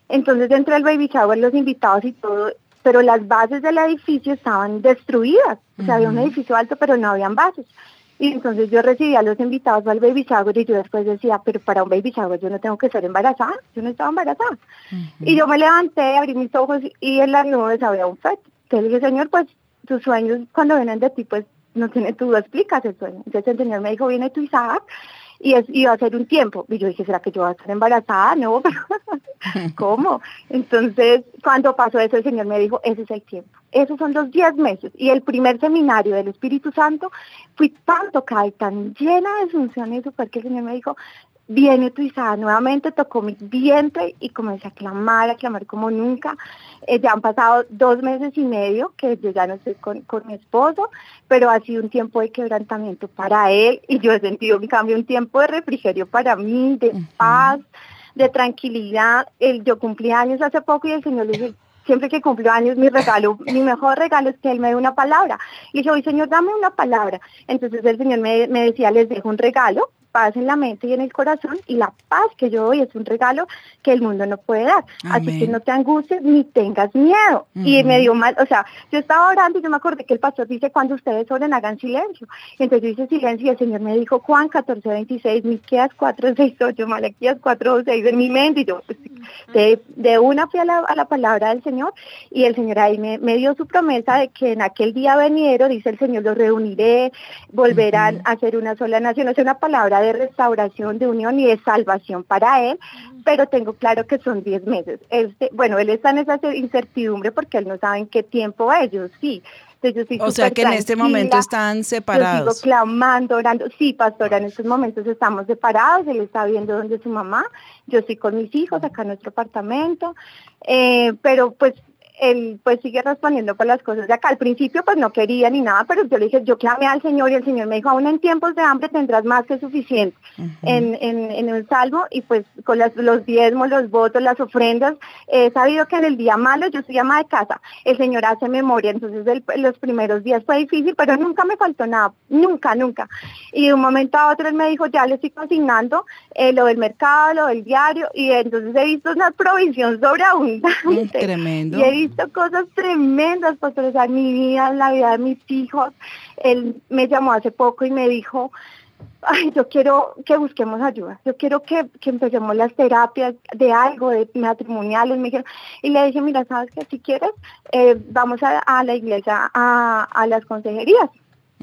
Entonces dentro del baby shower los invitados y todo, pero las bases del edificio estaban destruidas. O sea, había un edificio alto, pero no habían bases. Y entonces yo recibía a los invitados al baby shower y yo después decía, pero para un baby shower yo no tengo que ser embarazada, yo no estaba embarazada. Y yo me levanté, abrí mis ojos y en las nubes había un feto. Entonces le dije, Señor, pues tus sueños cuando vienen de ti, pues no tiene, tú explicas el sueño. Entonces el Señor me dijo, viene tu Isaac y es, iba a ser un tiempo. Y yo dije, ¿será que yo voy a estar embarazada? No, pero ¿cómo? Entonces, cuando pasó eso, el Señor me dijo, ese es el tiempo. Esos son los 10 meses. Y el primer seminario del Espíritu Santo, fui tan tocada y tan llena de funciones, fue que el Señor me dijo, bien utilizada nuevamente, tocó mi vientre y comencé a clamar, a clamar como nunca. Eh, ya han pasado dos meses y medio que yo ya no estoy con, con mi esposo, pero ha sido un tiempo de quebrantamiento para él y yo he sentido en cambio un tiempo de refrigerio para mí, de paz, de tranquilidad. El, yo cumplí años hace poco y el Señor le dije, siempre que cumplo años, mi regalo, mi mejor regalo es que Él me dé una palabra. Y dije, hoy Señor, dame una palabra. Entonces el Señor me, me decía, les dejo un regalo, paz en la mente y en el corazón y la paz que yo doy es un regalo que el mundo no puede dar. Así que no te angusties ni tengas miedo. Y me dio mal, o sea, yo estaba orando y yo me acordé que el pastor dice cuando ustedes oren hagan silencio. Y entonces yo hice silencio y el Señor me dijo Juan 14, 26, Miqueas 4, 6, 8, Malaquías 4, 6 en mi mente y yo pues, de, de una fui a la, a la palabra del Señor y el Señor ahí me, me dio su promesa de que en aquel día venidero, dice el Señor, los reuniré, volverán a ser una sola nación. O sea, una palabra de restauración, de unión y de salvación para Él, pero tengo claro que son 10 meses. Este, bueno, Él está en esa incertidumbre porque Él no sabe en qué tiempo ellos, sí. Entonces, yo O sea que en este momento están Yo separados. sigo clamando, orando. Sí, pastora, en estos momentos estamos separados. Él está viendo donde su mamá. Yo estoy con mis hijos acá en nuestro apartamento. Eh, pero pues él pues sigue respondiendo por las cosas de acá. Al principio pues no quería ni nada, pero yo le dije, yo clamé al Señor y el Señor me dijo, aún en tiempos de hambre tendrás más que suficiente en, en, en el salvo y pues con las- los diezmos, los votos, las ofrendas, he sabido que en el día malo yo soy ama de casa, el Señor hace memoria, entonces el- los primeros días fue difícil, pero nunca me faltó nada, nunca, nunca. Y de un momento a otro él me dijo, ya le estoy consignando eh, lo del mercado, lo del diario, y entonces he visto una provisión sobreabundante. Tremendo. Y he visto cosas tremendas, pastor, o sea, en mi vida, la vida de mis hijos. Él me llamó hace poco y me dijo, ay, yo quiero que busquemos ayuda, yo quiero que, que empecemos las terapias de algo, de matrimoniales, me dijeron, y le dije, mira, sabes que si quieres, eh, vamos a, a la iglesia, a, a las consejerías.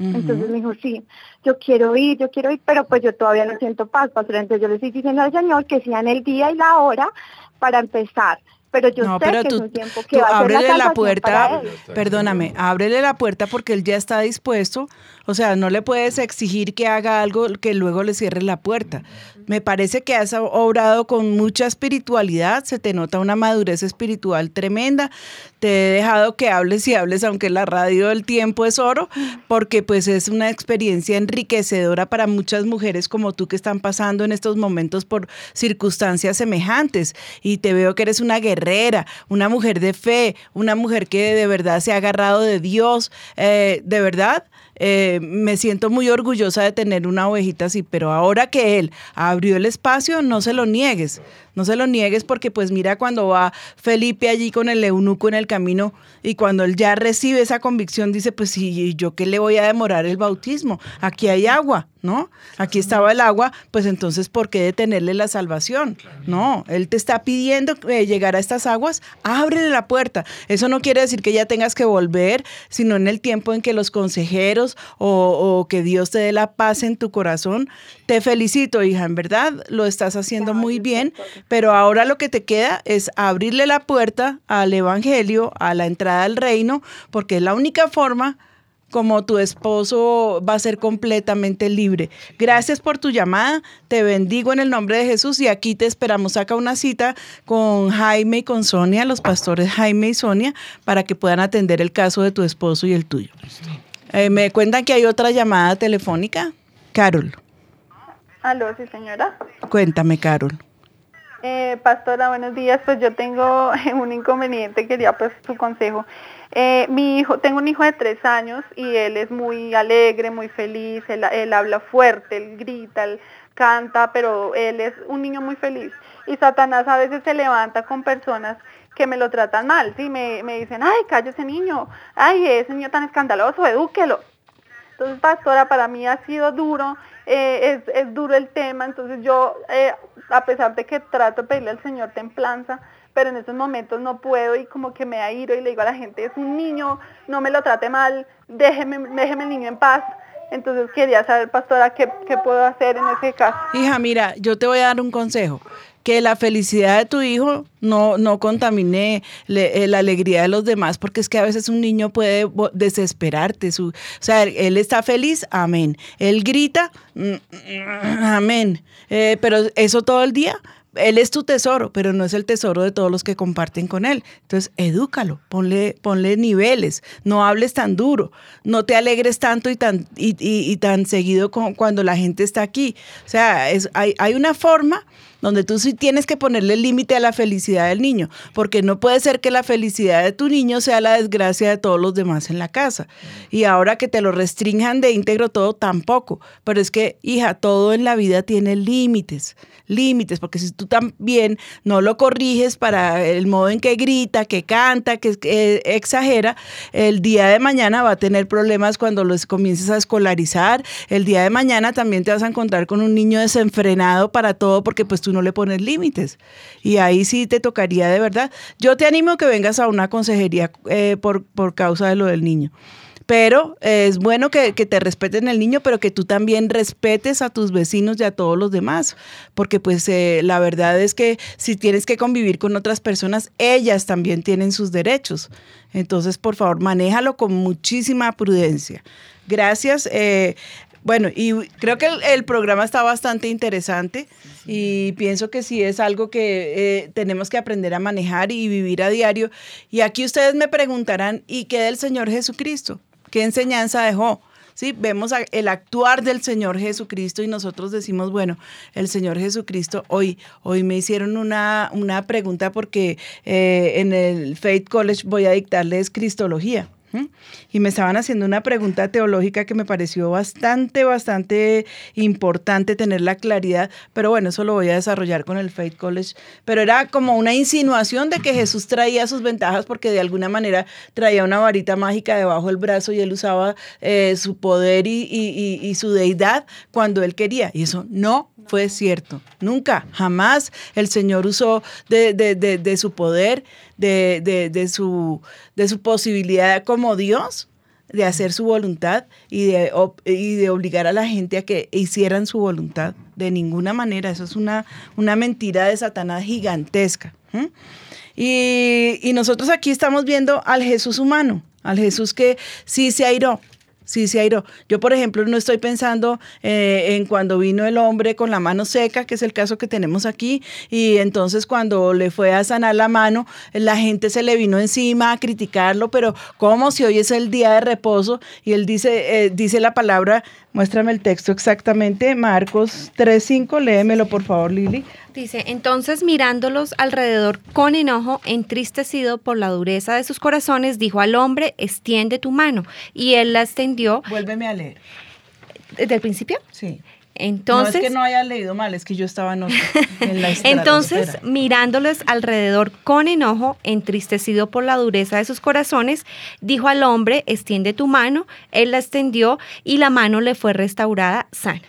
Entonces me dijo, sí, yo quiero ir, yo quiero ir, pero pues yo todavía no siento paz, pastor. Entonces yo le estoy diciendo al Señor que sean el día y la hora para empezar. Pero yo No, sé pero que tú, es un tiempo que tú va a ser ábrele la puerta, para él. perdóname, ábrele la puerta porque él ya está dispuesto. O sea, no le puedes exigir que haga algo que luego le cierre la puerta. Me parece que has obrado con mucha espiritualidad, se te nota una madurez espiritual tremenda. Te he dejado que hables y hables, aunque la radio del tiempo es oro, porque pues es una experiencia enriquecedora para muchas mujeres como tú que están pasando en estos momentos por circunstancias semejantes. Y te veo que eres una guerrera, una mujer de fe, una mujer que de verdad se ha agarrado de Dios, eh, de verdad. Eh, me siento muy orgullosa de tener una ovejita así, pero ahora que él abrió el espacio, no se lo niegues, no se lo niegues porque pues mira cuando va Felipe allí con el eunuco en el camino y cuando él ya recibe esa convicción dice pues sí, yo qué le voy a demorar el bautismo, aquí hay agua, ¿no? Aquí estaba el agua, pues entonces ¿por qué detenerle la salvación? No, él te está pidiendo eh, llegar a estas aguas, ábrele la puerta. Eso no quiere decir que ya tengas que volver, sino en el tiempo en que los consejeros o, o que Dios te dé la paz en tu corazón. Te felicito, hija, en verdad lo estás haciendo muy bien, pero ahora lo que te queda es abrirle la puerta al Evangelio, a la entrada al reino, porque es la única forma como tu esposo va a ser completamente libre. Gracias por tu llamada, te bendigo en el nombre de Jesús y aquí te esperamos. Saca una cita con Jaime y con Sonia, los pastores Jaime y Sonia, para que puedan atender el caso de tu esposo y el tuyo. Eh, me cuentan que hay otra llamada telefónica. Carol, Aló, sí, señora. cuéntame, Carol. Eh, pastora, buenos días. Pues yo tengo un inconveniente, quería pues su consejo. Eh, mi hijo, tengo un hijo de tres años y él es muy alegre, muy feliz, él, habla fuerte, él grita, él canta, pero él es un niño muy feliz. Y Satanás a veces se levanta con personas que me lo tratan mal, ¿sí? Me, me dicen, ay, calle ese niño, ay, ese niño tan escandaloso, edúquelo. Entonces, pastora, para mí ha sido duro, eh, es, es duro el tema, entonces yo, eh, a pesar de que trato de pedirle al Señor templanza, pero en esos momentos no puedo y como que me da iro y le digo a la gente, es un niño, no me lo trate mal, déjeme, déjeme el niño en paz. Entonces quería saber, pastora, qué, qué puedo hacer en ese caso. Hija, mira, yo te voy a dar un consejo. Que la felicidad de tu hijo no, no contamine le- eh, la alegría de los demás, porque es que a veces un niño puede desesperarte. Su, o sea, él está feliz, amén. Él grita, mm, mm, amén. Eh, pero eso todo el día. Él es tu tesoro, pero no es el tesoro de todos los que comparten con él. Entonces, edúcalo, ponle, ponle niveles, no hables tan duro, no te alegres tanto y tan, y, y- y tan seguido como cuando la gente está aquí. O sea, es, hay, hay una forma donde tú sí tienes que ponerle límite a la felicidad del niño, porque no puede ser que la felicidad de tu niño sea la desgracia de todos los demás en la casa. Y ahora que te lo restrinjan de íntegro todo, tampoco. Pero es que, hija, todo en la vida tiene límites, límites, porque si tú también no lo corriges para el modo en que grita, que canta, que exagera, el día de mañana va a tener problemas cuando los comiences a escolarizar, el día de mañana también te vas a encontrar con un niño desenfrenado para todo porque pues tú no le pones límites. Y ahí sí te tocaría de verdad. Yo te animo a que vengas a una consejería eh, por, por causa de lo del niño. Pero eh, es bueno que, que te respeten el niño, pero que tú también respetes a tus vecinos y a todos los demás. Porque pues eh, la verdad es que si tienes que convivir con otras personas, ellas también tienen sus derechos. Entonces, por favor, manéjalo con muchísima prudencia. Gracias. eh, bueno, y creo que el, programa está bastante interesante y pienso que sí es algo que eh, tenemos que aprender a manejar y vivir a diario. Y aquí ustedes me preguntarán, ¿y qué del Señor Jesucristo? ¿Qué enseñanza dejó? Sí, vemos el actuar del Señor Jesucristo y nosotros decimos, bueno, el Señor Jesucristo, hoy, hoy me hicieron una, una pregunta porque eh, en el Faith College voy a dictarles Cristología. Y me estaban haciendo una pregunta teológica que me pareció bastante, bastante importante tener la claridad, pero bueno, eso lo voy a desarrollar con el Faith College. Pero era como una insinuación de que Jesús traía sus ventajas porque de alguna manera traía una varita mágica debajo del brazo y él usaba eh, su poder y- y- y su deidad cuando él quería. Y eso no fue cierto. Nunca, jamás el Señor usó de, su poder, de, su, posibilidad como Dios de hacer su voluntad y de, obligar a la gente a que hicieran su voluntad. De ninguna manera. Eso es una, mentira de Satanás gigantesca. Y, y nosotros aquí estamos viendo al Jesús humano, al Jesús que sí se airó, Sí, se airó. Yo, por ejemplo, no estoy pensando eh, en cuando vino el hombre con la mano seca, que es el caso que tenemos aquí, y entonces cuando le fue a sanar la mano, la gente se le vino encima a criticarlo, pero ¿cómo si hoy es el día de reposo? Y él dice, eh, dice la palabra, muéstrame el texto exactamente, Marcos 3.5, léemelo por favor, Lili. Dice, entonces mirándolos alrededor con enojo, entristecido por la dureza de sus corazones, dijo al hombre, extiende tu mano. Y él la extendió. Vuélveme a leer. ¿Desde el principio? Sí. Entonces, no es que no haya leído mal, es que yo estaba en, la Entonces, mirándolos alrededor con enojo, entristecido por la dureza de sus corazones, dijo al hombre, extiende tu mano. Él la extendió y la mano le fue restaurada sana.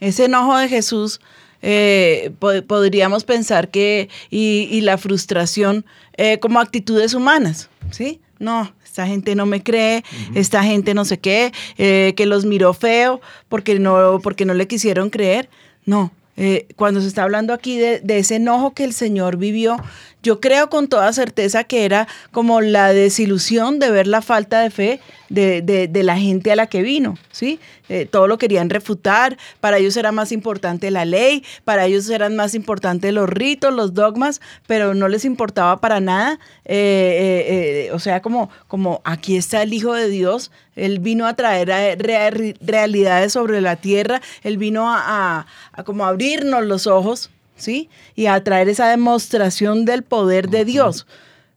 Ese enojo de Jesús, eh, po- podríamos pensar que, y, y la frustración eh, como actitudes humanas, ¿sí? No, esta gente no me cree, esta gente no sé qué, eh, que los miró feo porque no, porque no le quisieron creer. No, eh, cuando se está hablando aquí de, de ese enojo que el Señor vivió, yo creo con toda certeza que era como la desilusión de ver la falta de fe de, de- la gente a la que vino, ¿sí? Eh, todo lo querían refutar, para ellos era más importante la ley, para ellos eran más importantes los ritos, los dogmas, pero no les importaba para nada, eh, eh, o sea, como, como aquí está el Hijo de Dios, él vino a traer realidades sobre la tierra, él vino a, a- a como abrirnos los ojos, ¿sí? Y a traer esa demostración del poder de Dios.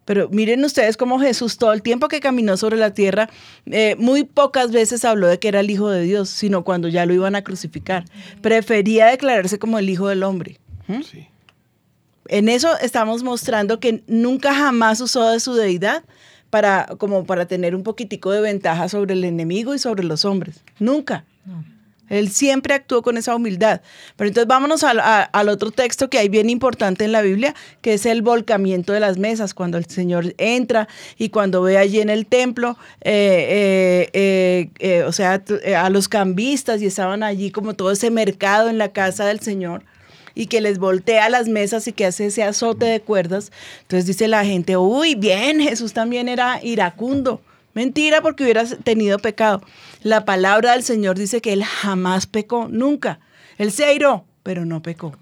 Pero miren ustedes cómo Jesús todo el tiempo que caminó sobre la tierra, eh, muy pocas veces habló de que era el Hijo de Dios, sino cuando ya lo iban a crucificar. Prefería declararse como el Hijo del Hombre. ¿Mm? En eso estamos mostrando que nunca jamás usó de su deidad para, como para tener un poquitico de ventaja sobre el enemigo y sobre los hombres. Nunca. Él siempre actuó con esa humildad. Pero entonces vámonos al, a- al otro texto que hay bien importante en la Biblia, que es el volcamiento de las mesas, cuando el Señor entra y cuando ve allí en el templo, eh, eh, eh, o sea, a los cambistas y estaban allí como todo ese mercado en la casa del Señor. y que les voltea las mesas y que hace ese azote de cuerdas. Entonces dice la gente, uy, bien, Jesús también era iracundo. Mentira porque hubiera tenido pecado. La palabra del Señor dice que él jamás pecó, nunca. Él se airó, pero no pecó.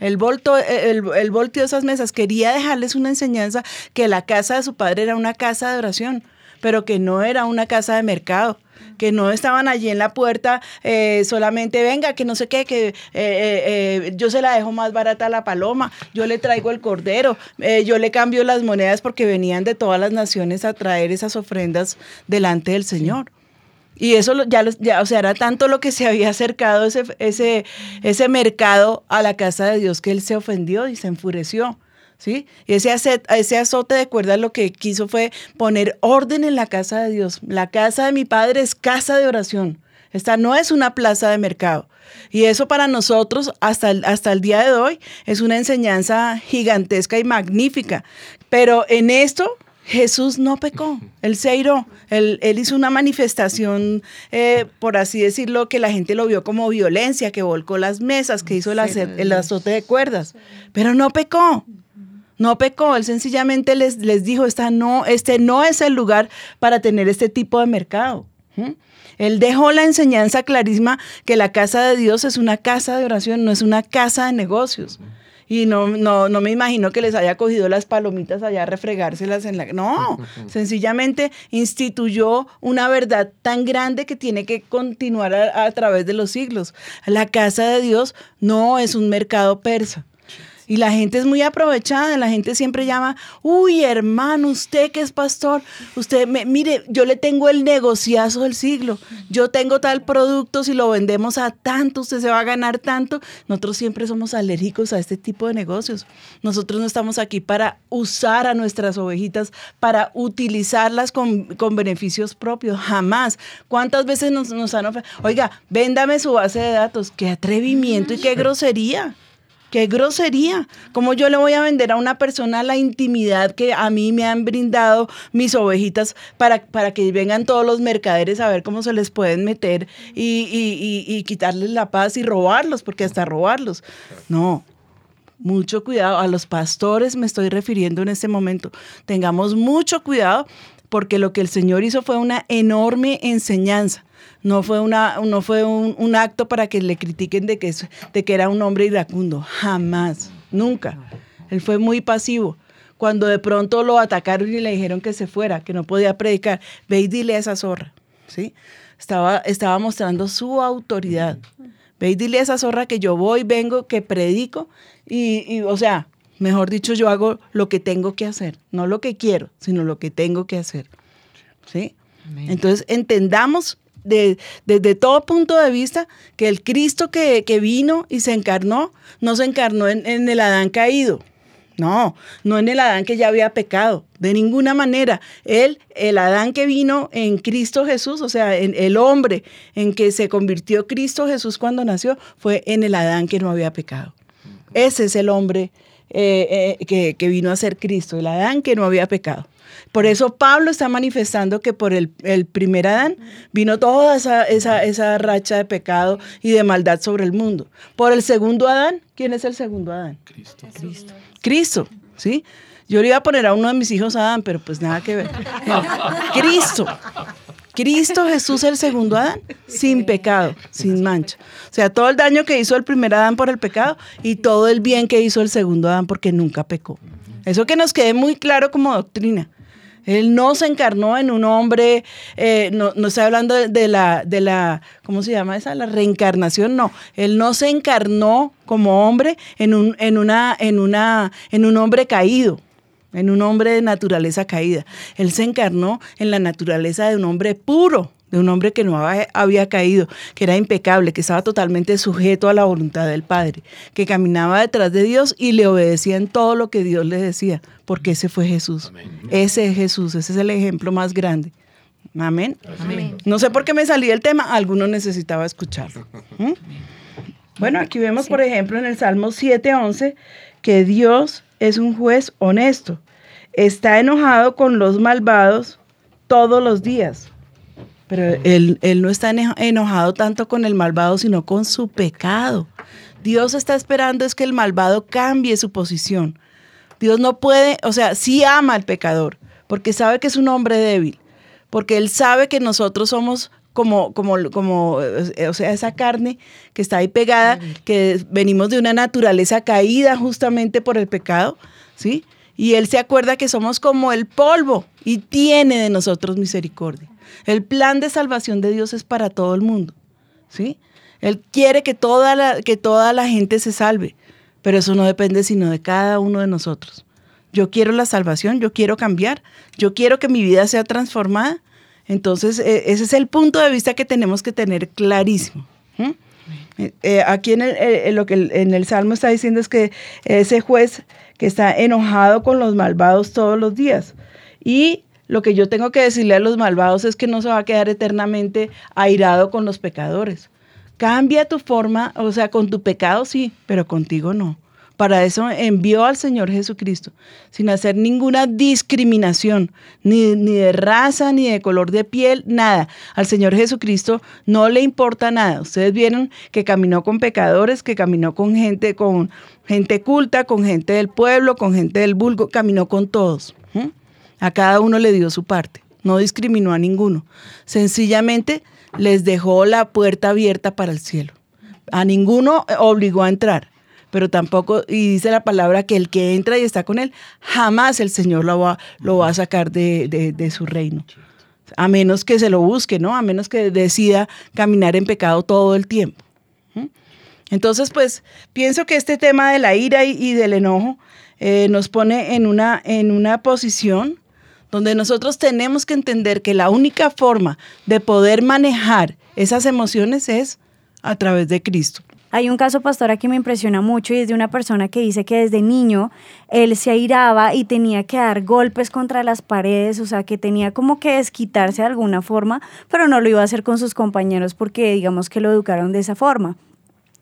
El, volto, el, el volteo de esas mesas quería dejarles una enseñanza que la casa de su padre era una casa de oración, pero que no era una casa de mercado que no estaban allí en la puerta eh, solamente, venga, que no sé qué, que eh, eh, eh, yo se la dejo más barata a la paloma, yo le traigo el cordero, yo le cambio las monedas porque venían de todas las naciones a traer esas ofrendas delante del Señor. Y eso lo- ya, los- ya, o sea, era tanto lo que se había acercado ese, ese, ese mercado a la casa de Dios que él se ofendió y se enfureció. ¿Sí? Y ese, ese azote de cuerdas lo que quiso fue poner orden en la casa de Dios. La casa de mi padre es casa de oración. Esta no es una plaza de mercado. Y eso para nosotros hasta el, hasta el día de hoy es una enseñanza gigantesca y magnífica. Pero en esto Jesús no pecó, él se airó, él, él hizo una manifestación, eh, por así decirlo, que la gente lo vio como violencia, que volcó las mesas, que hizo el, el azote de cuerdas, pero no pecó. No pecó, él sencillamente les, les dijo, Esta no, este no es el lugar para tener este tipo de mercado. ¿Mm? Él dejó la enseñanza clarísima que la casa de Dios es una casa de oración, no es una casa de negocios. Y no, no, no me imagino que les haya cogido las palomitas allá a refregárselas en la... No, sencillamente instituyó una verdad tan grande que tiene que continuar a, a través de los siglos. La casa de Dios no es un mercado persa. Y la gente es muy aprovechada, la gente siempre llama, uy, hermano, usted que es pastor, usted, me, mire, yo le tengo el negociazo del siglo, yo tengo tal producto, si lo vendemos a tanto, usted se va a ganar tanto. Nosotros siempre somos alérgicos a este tipo de negocios. Nosotros no estamos aquí para usar a nuestras ovejitas, para utilizarlas con, con beneficios propios, jamás. ¿Cuántas veces nos, nos han ofrecido? Oiga, véndame su base de datos, qué atrevimiento y qué grosería. Qué grosería. ¿Cómo yo le voy a vender a una persona la intimidad que a mí me han brindado mis ovejitas para, para que vengan todos los mercaderes a ver cómo se les pueden meter y, y- y- y quitarles la paz y robarlos, porque hasta robarlos? No. Mucho cuidado. A los pastores me estoy refiriendo en este momento. Tengamos mucho cuidado porque lo que el Señor hizo fue una enorme enseñanza. No fue, una, no fue un, un acto para que le critiquen de que, es- de que era un hombre iracundo. Jamás, nunca. Él fue muy pasivo. Cuando de pronto lo atacaron y le dijeron que se fuera, que no podía predicar, ve y dile a esa zorra. ¿sí? Estaba, estaba mostrando su autoridad. Ve y dile a esa zorra que yo voy, vengo, que predico y, y, o sea, mejor dicho, yo hago lo que tengo que hacer, no lo que quiero, sino lo que tengo que hacer. ¿Sí? Entonces, entendamos de- desde todo punto de vista que el Cristo que, que vino y se encarnó, no se encarnó en, en el Adán caído. No, no en el Adán que ya había pecado, de ninguna manera. Él, el Adán que vino en Cristo Jesús, o sea, en el hombre en que se convirtió Cristo Jesús cuando nació, fue en el Adán que no había pecado. Ese es el hombre eh, eh, que, que vino a ser Cristo, el Adán que no había pecado. Por eso Pablo está manifestando que por el, el primer Adán vino toda esa, esa, esa racha de pecado y de maldad sobre el mundo. Por el segundo Adán, ¿quién es el segundo Adán? Cristo. Cristo, ¿sí? Yo le iba a poner a uno de mis hijos Adán, pero pues nada que ver. No, Cristo. Cristo Jesús el segundo Adán, sin pecado, sin mancha. O sea, todo el daño que hizo el primer Adán por el pecado y todo el bien que hizo el segundo Adán porque nunca pecó. Eso que nos quede muy claro como doctrina. Él no se encarnó en un hombre, eh, no, no estoy hablando de, la, de la, ¿cómo se llama esa? La reencarnación, no. Él no se encarnó como hombre en un, en una, en una, en un hombre caído, en un hombre de naturaleza caída. Él se encarnó en la naturaleza de un hombre puro, de un hombre que no había, caído, que era impecable, que estaba totalmente sujeto a la voluntad del Padre, que caminaba detrás de Dios y le obedecía en todo lo que Dios le decía, porque ese fue Jesús. Ese es Jesús, ese es el ejemplo más grande. Amén. Amén. No sé por qué me salí del tema, alguno necesitaba escucharlo. ¿Mm? Bueno, aquí vemos, por ejemplo, en el Salmo 7:11, que Dios es un juez honesto. Está enojado con los malvados todos los días. Pero él, él no está enojado tanto con el malvado, sino con su pecado. Dios está esperando es que el malvado cambie su posición. Dios no puede, o sea, sí ama al pecador, porque sabe que es un hombre débil, porque Él sabe que nosotros somos como, como, como, eh, o sea, esa carne que está ahí pegada, que venimos de una naturaleza caída justamente por el pecado, ¿sí? Y Él se acuerda que somos como el polvo y tiene de nosotros misericordia. El plan de salvación de Dios es para todo el mundo, ¿sí? Él quiere que toda la, que toda la gente se salve, pero eso no depende sino de cada uno de nosotros. Yo quiero la salvación, yo quiero cambiar, yo quiero que mi vida sea transformada. Entonces, eh, ese es el punto de vista que tenemos que tener clarísimo. ¿m? Eh, eh, aquí en el, eh, lo que el- en el Salmo está diciendo es que ese juez que está enojado con los malvados todos los días. Y lo que yo tengo que decirle a los malvados es que no se va a quedar eternamente airado con los pecadores. Cambia tu forma, o sea, con tu pecado sí, pero contigo no. Para eso envió al Señor Jesucristo, sin hacer ninguna discriminación, ni, ni de raza, ni de color de piel, nada. Al Señor Jesucristo no le importa nada. Ustedes vieron que caminó con pecadores, que caminó con gente, con gente culta, con gente del pueblo, con gente del vulgo, caminó con todos. A cada uno le dio su parte, no discriminó a ninguno. Sencillamente les dejó la puerta abierta para el cielo. A ninguno obligó a entrar, pero tampoco, y dice la palabra que el que entra y está con él, jamás el Señor lo va, lo va a sacar de, de- su reino. A menos que se lo busque, ¿no? A menos que decida caminar en pecado todo el tiempo. ¿Mm? Entonces, pues, pienso que este tema de la ira y, y del enojo eh, nos pone en una, en una posición donde nosotros tenemos que entender que la única forma de poder manejar esas emociones es a través de Cristo. Hay un caso, pastora, que me impresiona mucho y es de una persona que dice que desde niño él se airaba y tenía que dar golpes contra las paredes, o sea, que tenía como que desquitarse de alguna forma, pero no lo iba a hacer con sus compañeros porque digamos que lo educaron de esa forma.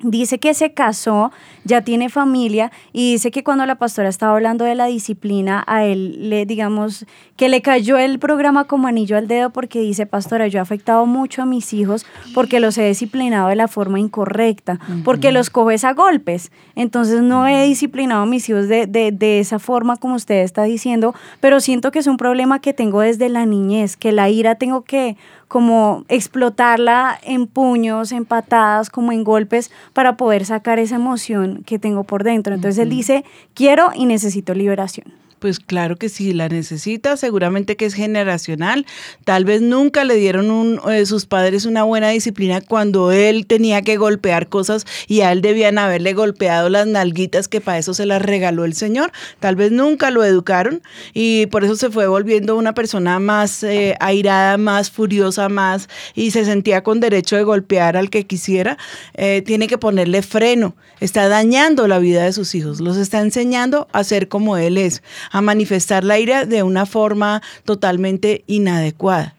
Dice que se casó, ya tiene familia y dice que cuando la pastora estaba hablando de la disciplina, a él le, digamos, que le cayó el programa como anillo al dedo porque dice, pastora, yo he afectado mucho a mis hijos porque los he disciplinado de la forma incorrecta, porque los coges a golpes. Entonces no he disciplinado a mis hijos de, de, de esa forma como usted está diciendo, pero siento que es un problema que tengo desde la niñez, que la ira tengo que como explotarla en puños, en patadas, como en golpes, para poder sacar esa emoción que tengo por dentro. Entonces él dice, quiero y necesito liberación. Pues claro que sí, la necesita, seguramente que es generacional. Tal vez nunca le dieron un, eh, sus padres una buena disciplina cuando él tenía que golpear cosas y a él debían haberle golpeado las nalguitas que para eso se las regaló el Señor. Tal vez nunca lo educaron y por eso se fue volviendo una persona más eh, airada, más furiosa, más y se sentía con derecho de golpear al que quisiera. Eh, tiene que ponerle freno. Está dañando la vida de sus hijos. Los está enseñando a ser como él es a manifestar la ira de una forma totalmente inadecuada.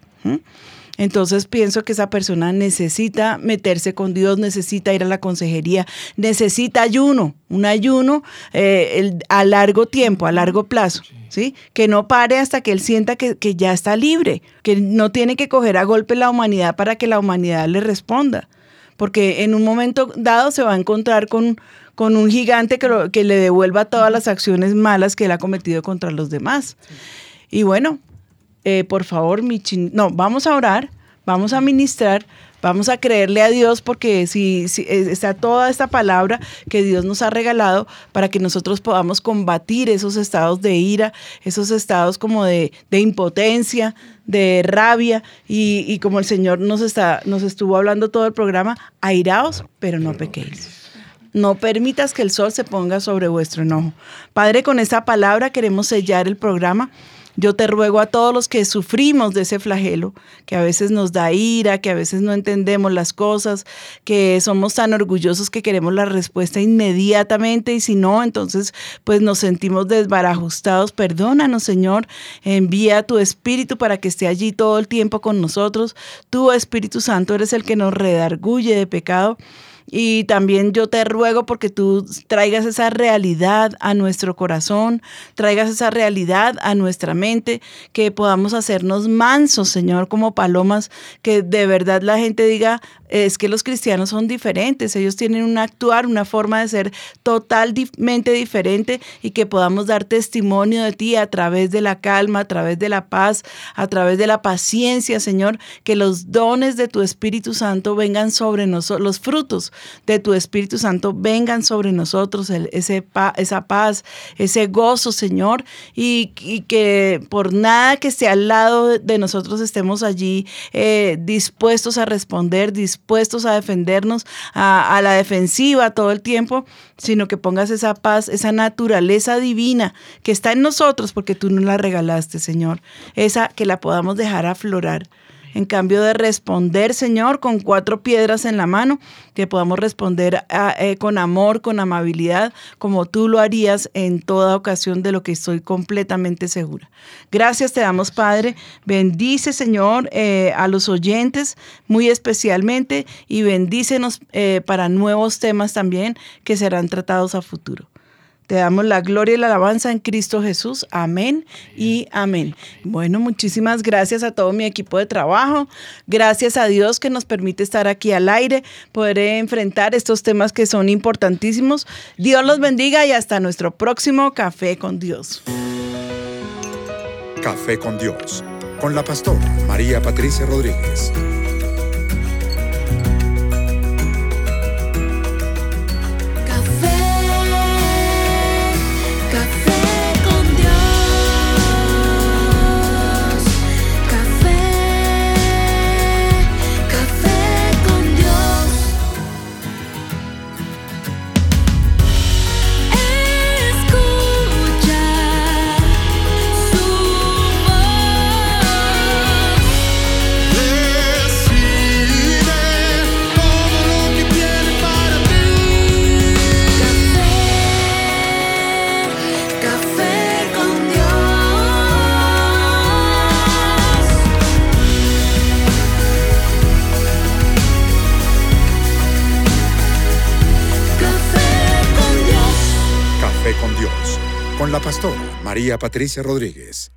Entonces pienso que esa persona necesita meterse con Dios, necesita ir a la consejería, necesita ayuno, un ayuno eh, el- a largo tiempo, a largo plazo, ¿sí? Que no pare hasta que él sienta que, que ya está libre, que no tiene que coger a golpe la humanidad para que la humanidad le responda porque en un momento dado se va a encontrar con, con un gigante que, lo- que le devuelva todas las acciones malas que él ha cometido contra los demás. Y bueno, eh, por favor, mi chin- no, vamos a orar, vamos a ministrar, vamos a creerle a Dios porque si, si, eh, está toda esta palabra que Dios nos ha regalado para que nosotros podamos combatir esos estados de ira, esos estados como de, de impotencia, de rabia y, y como el Señor nos, está, nos estuvo hablando todo el programa, airaos, pero no pequéis. No permitas que el sol se ponga sobre vuestro enojo. Padre, con esta palabra queremos sellar el programa. Yo te ruego a todos los que sufrimos de ese flagelo, que a veces nos da ira, que a veces no entendemos las cosas, que somos tan orgullosos que queremos la respuesta inmediatamente y si no, entonces pues nos sentimos desbarajustados. Perdónanos, Señor. Envía tu Espíritu para que esté allí todo el tiempo con nosotros. Tú, Espíritu Santo, eres el que nos redarguye de pecado. Y también yo te ruego porque tú traigas esa realidad a nuestro corazón, traigas esa realidad a nuestra mente, que podamos hacernos mansos, Señor, como palomas, que de verdad la gente diga, es que los cristianos son diferentes, ellos tienen un actuar, una forma de ser totalmente diferente y que podamos dar testimonio de ti a través de la calma, a través de la paz, a través de la paciencia, Señor, que los dones de tu Espíritu Santo vengan sobre nosotros, los frutos de tu Espíritu Santo vengan sobre nosotros, ese esa paz, ese gozo, Señor, y, y que por nada que esté al lado de nosotros estemos allí eh, dispuestos a responder, dispuestos a defendernos a, a la defensiva todo el tiempo, sino que pongas esa paz, esa naturaleza divina que está en nosotros porque tú nos la regalaste, Señor, esa que la podamos dejar aflorar. En cambio de responder, Señor, con cuatro piedras en la mano, que podamos responder a- eh, con amor, con amabilidad, como tú lo harías en toda ocasión, de lo que estoy completamente segura. Gracias te damos, Padre. Bendice, Señor, eh, a los oyentes muy especialmente y bendícenos eh, para nuevos temas también que serán tratados a futuro. Te damos la gloria y la alabanza en Cristo Jesús. Amén y amén. Bueno, muchísimas gracias a todo mi equipo de trabajo. Gracias a Dios que nos permite estar aquí al aire, poder enfrentar estos temas que son importantísimos. Dios los bendiga y hasta nuestro próximo Café con Dios. Café con Dios, con la pastora María Patricia Rodríguez. Pastora María Patricia Rodríguez.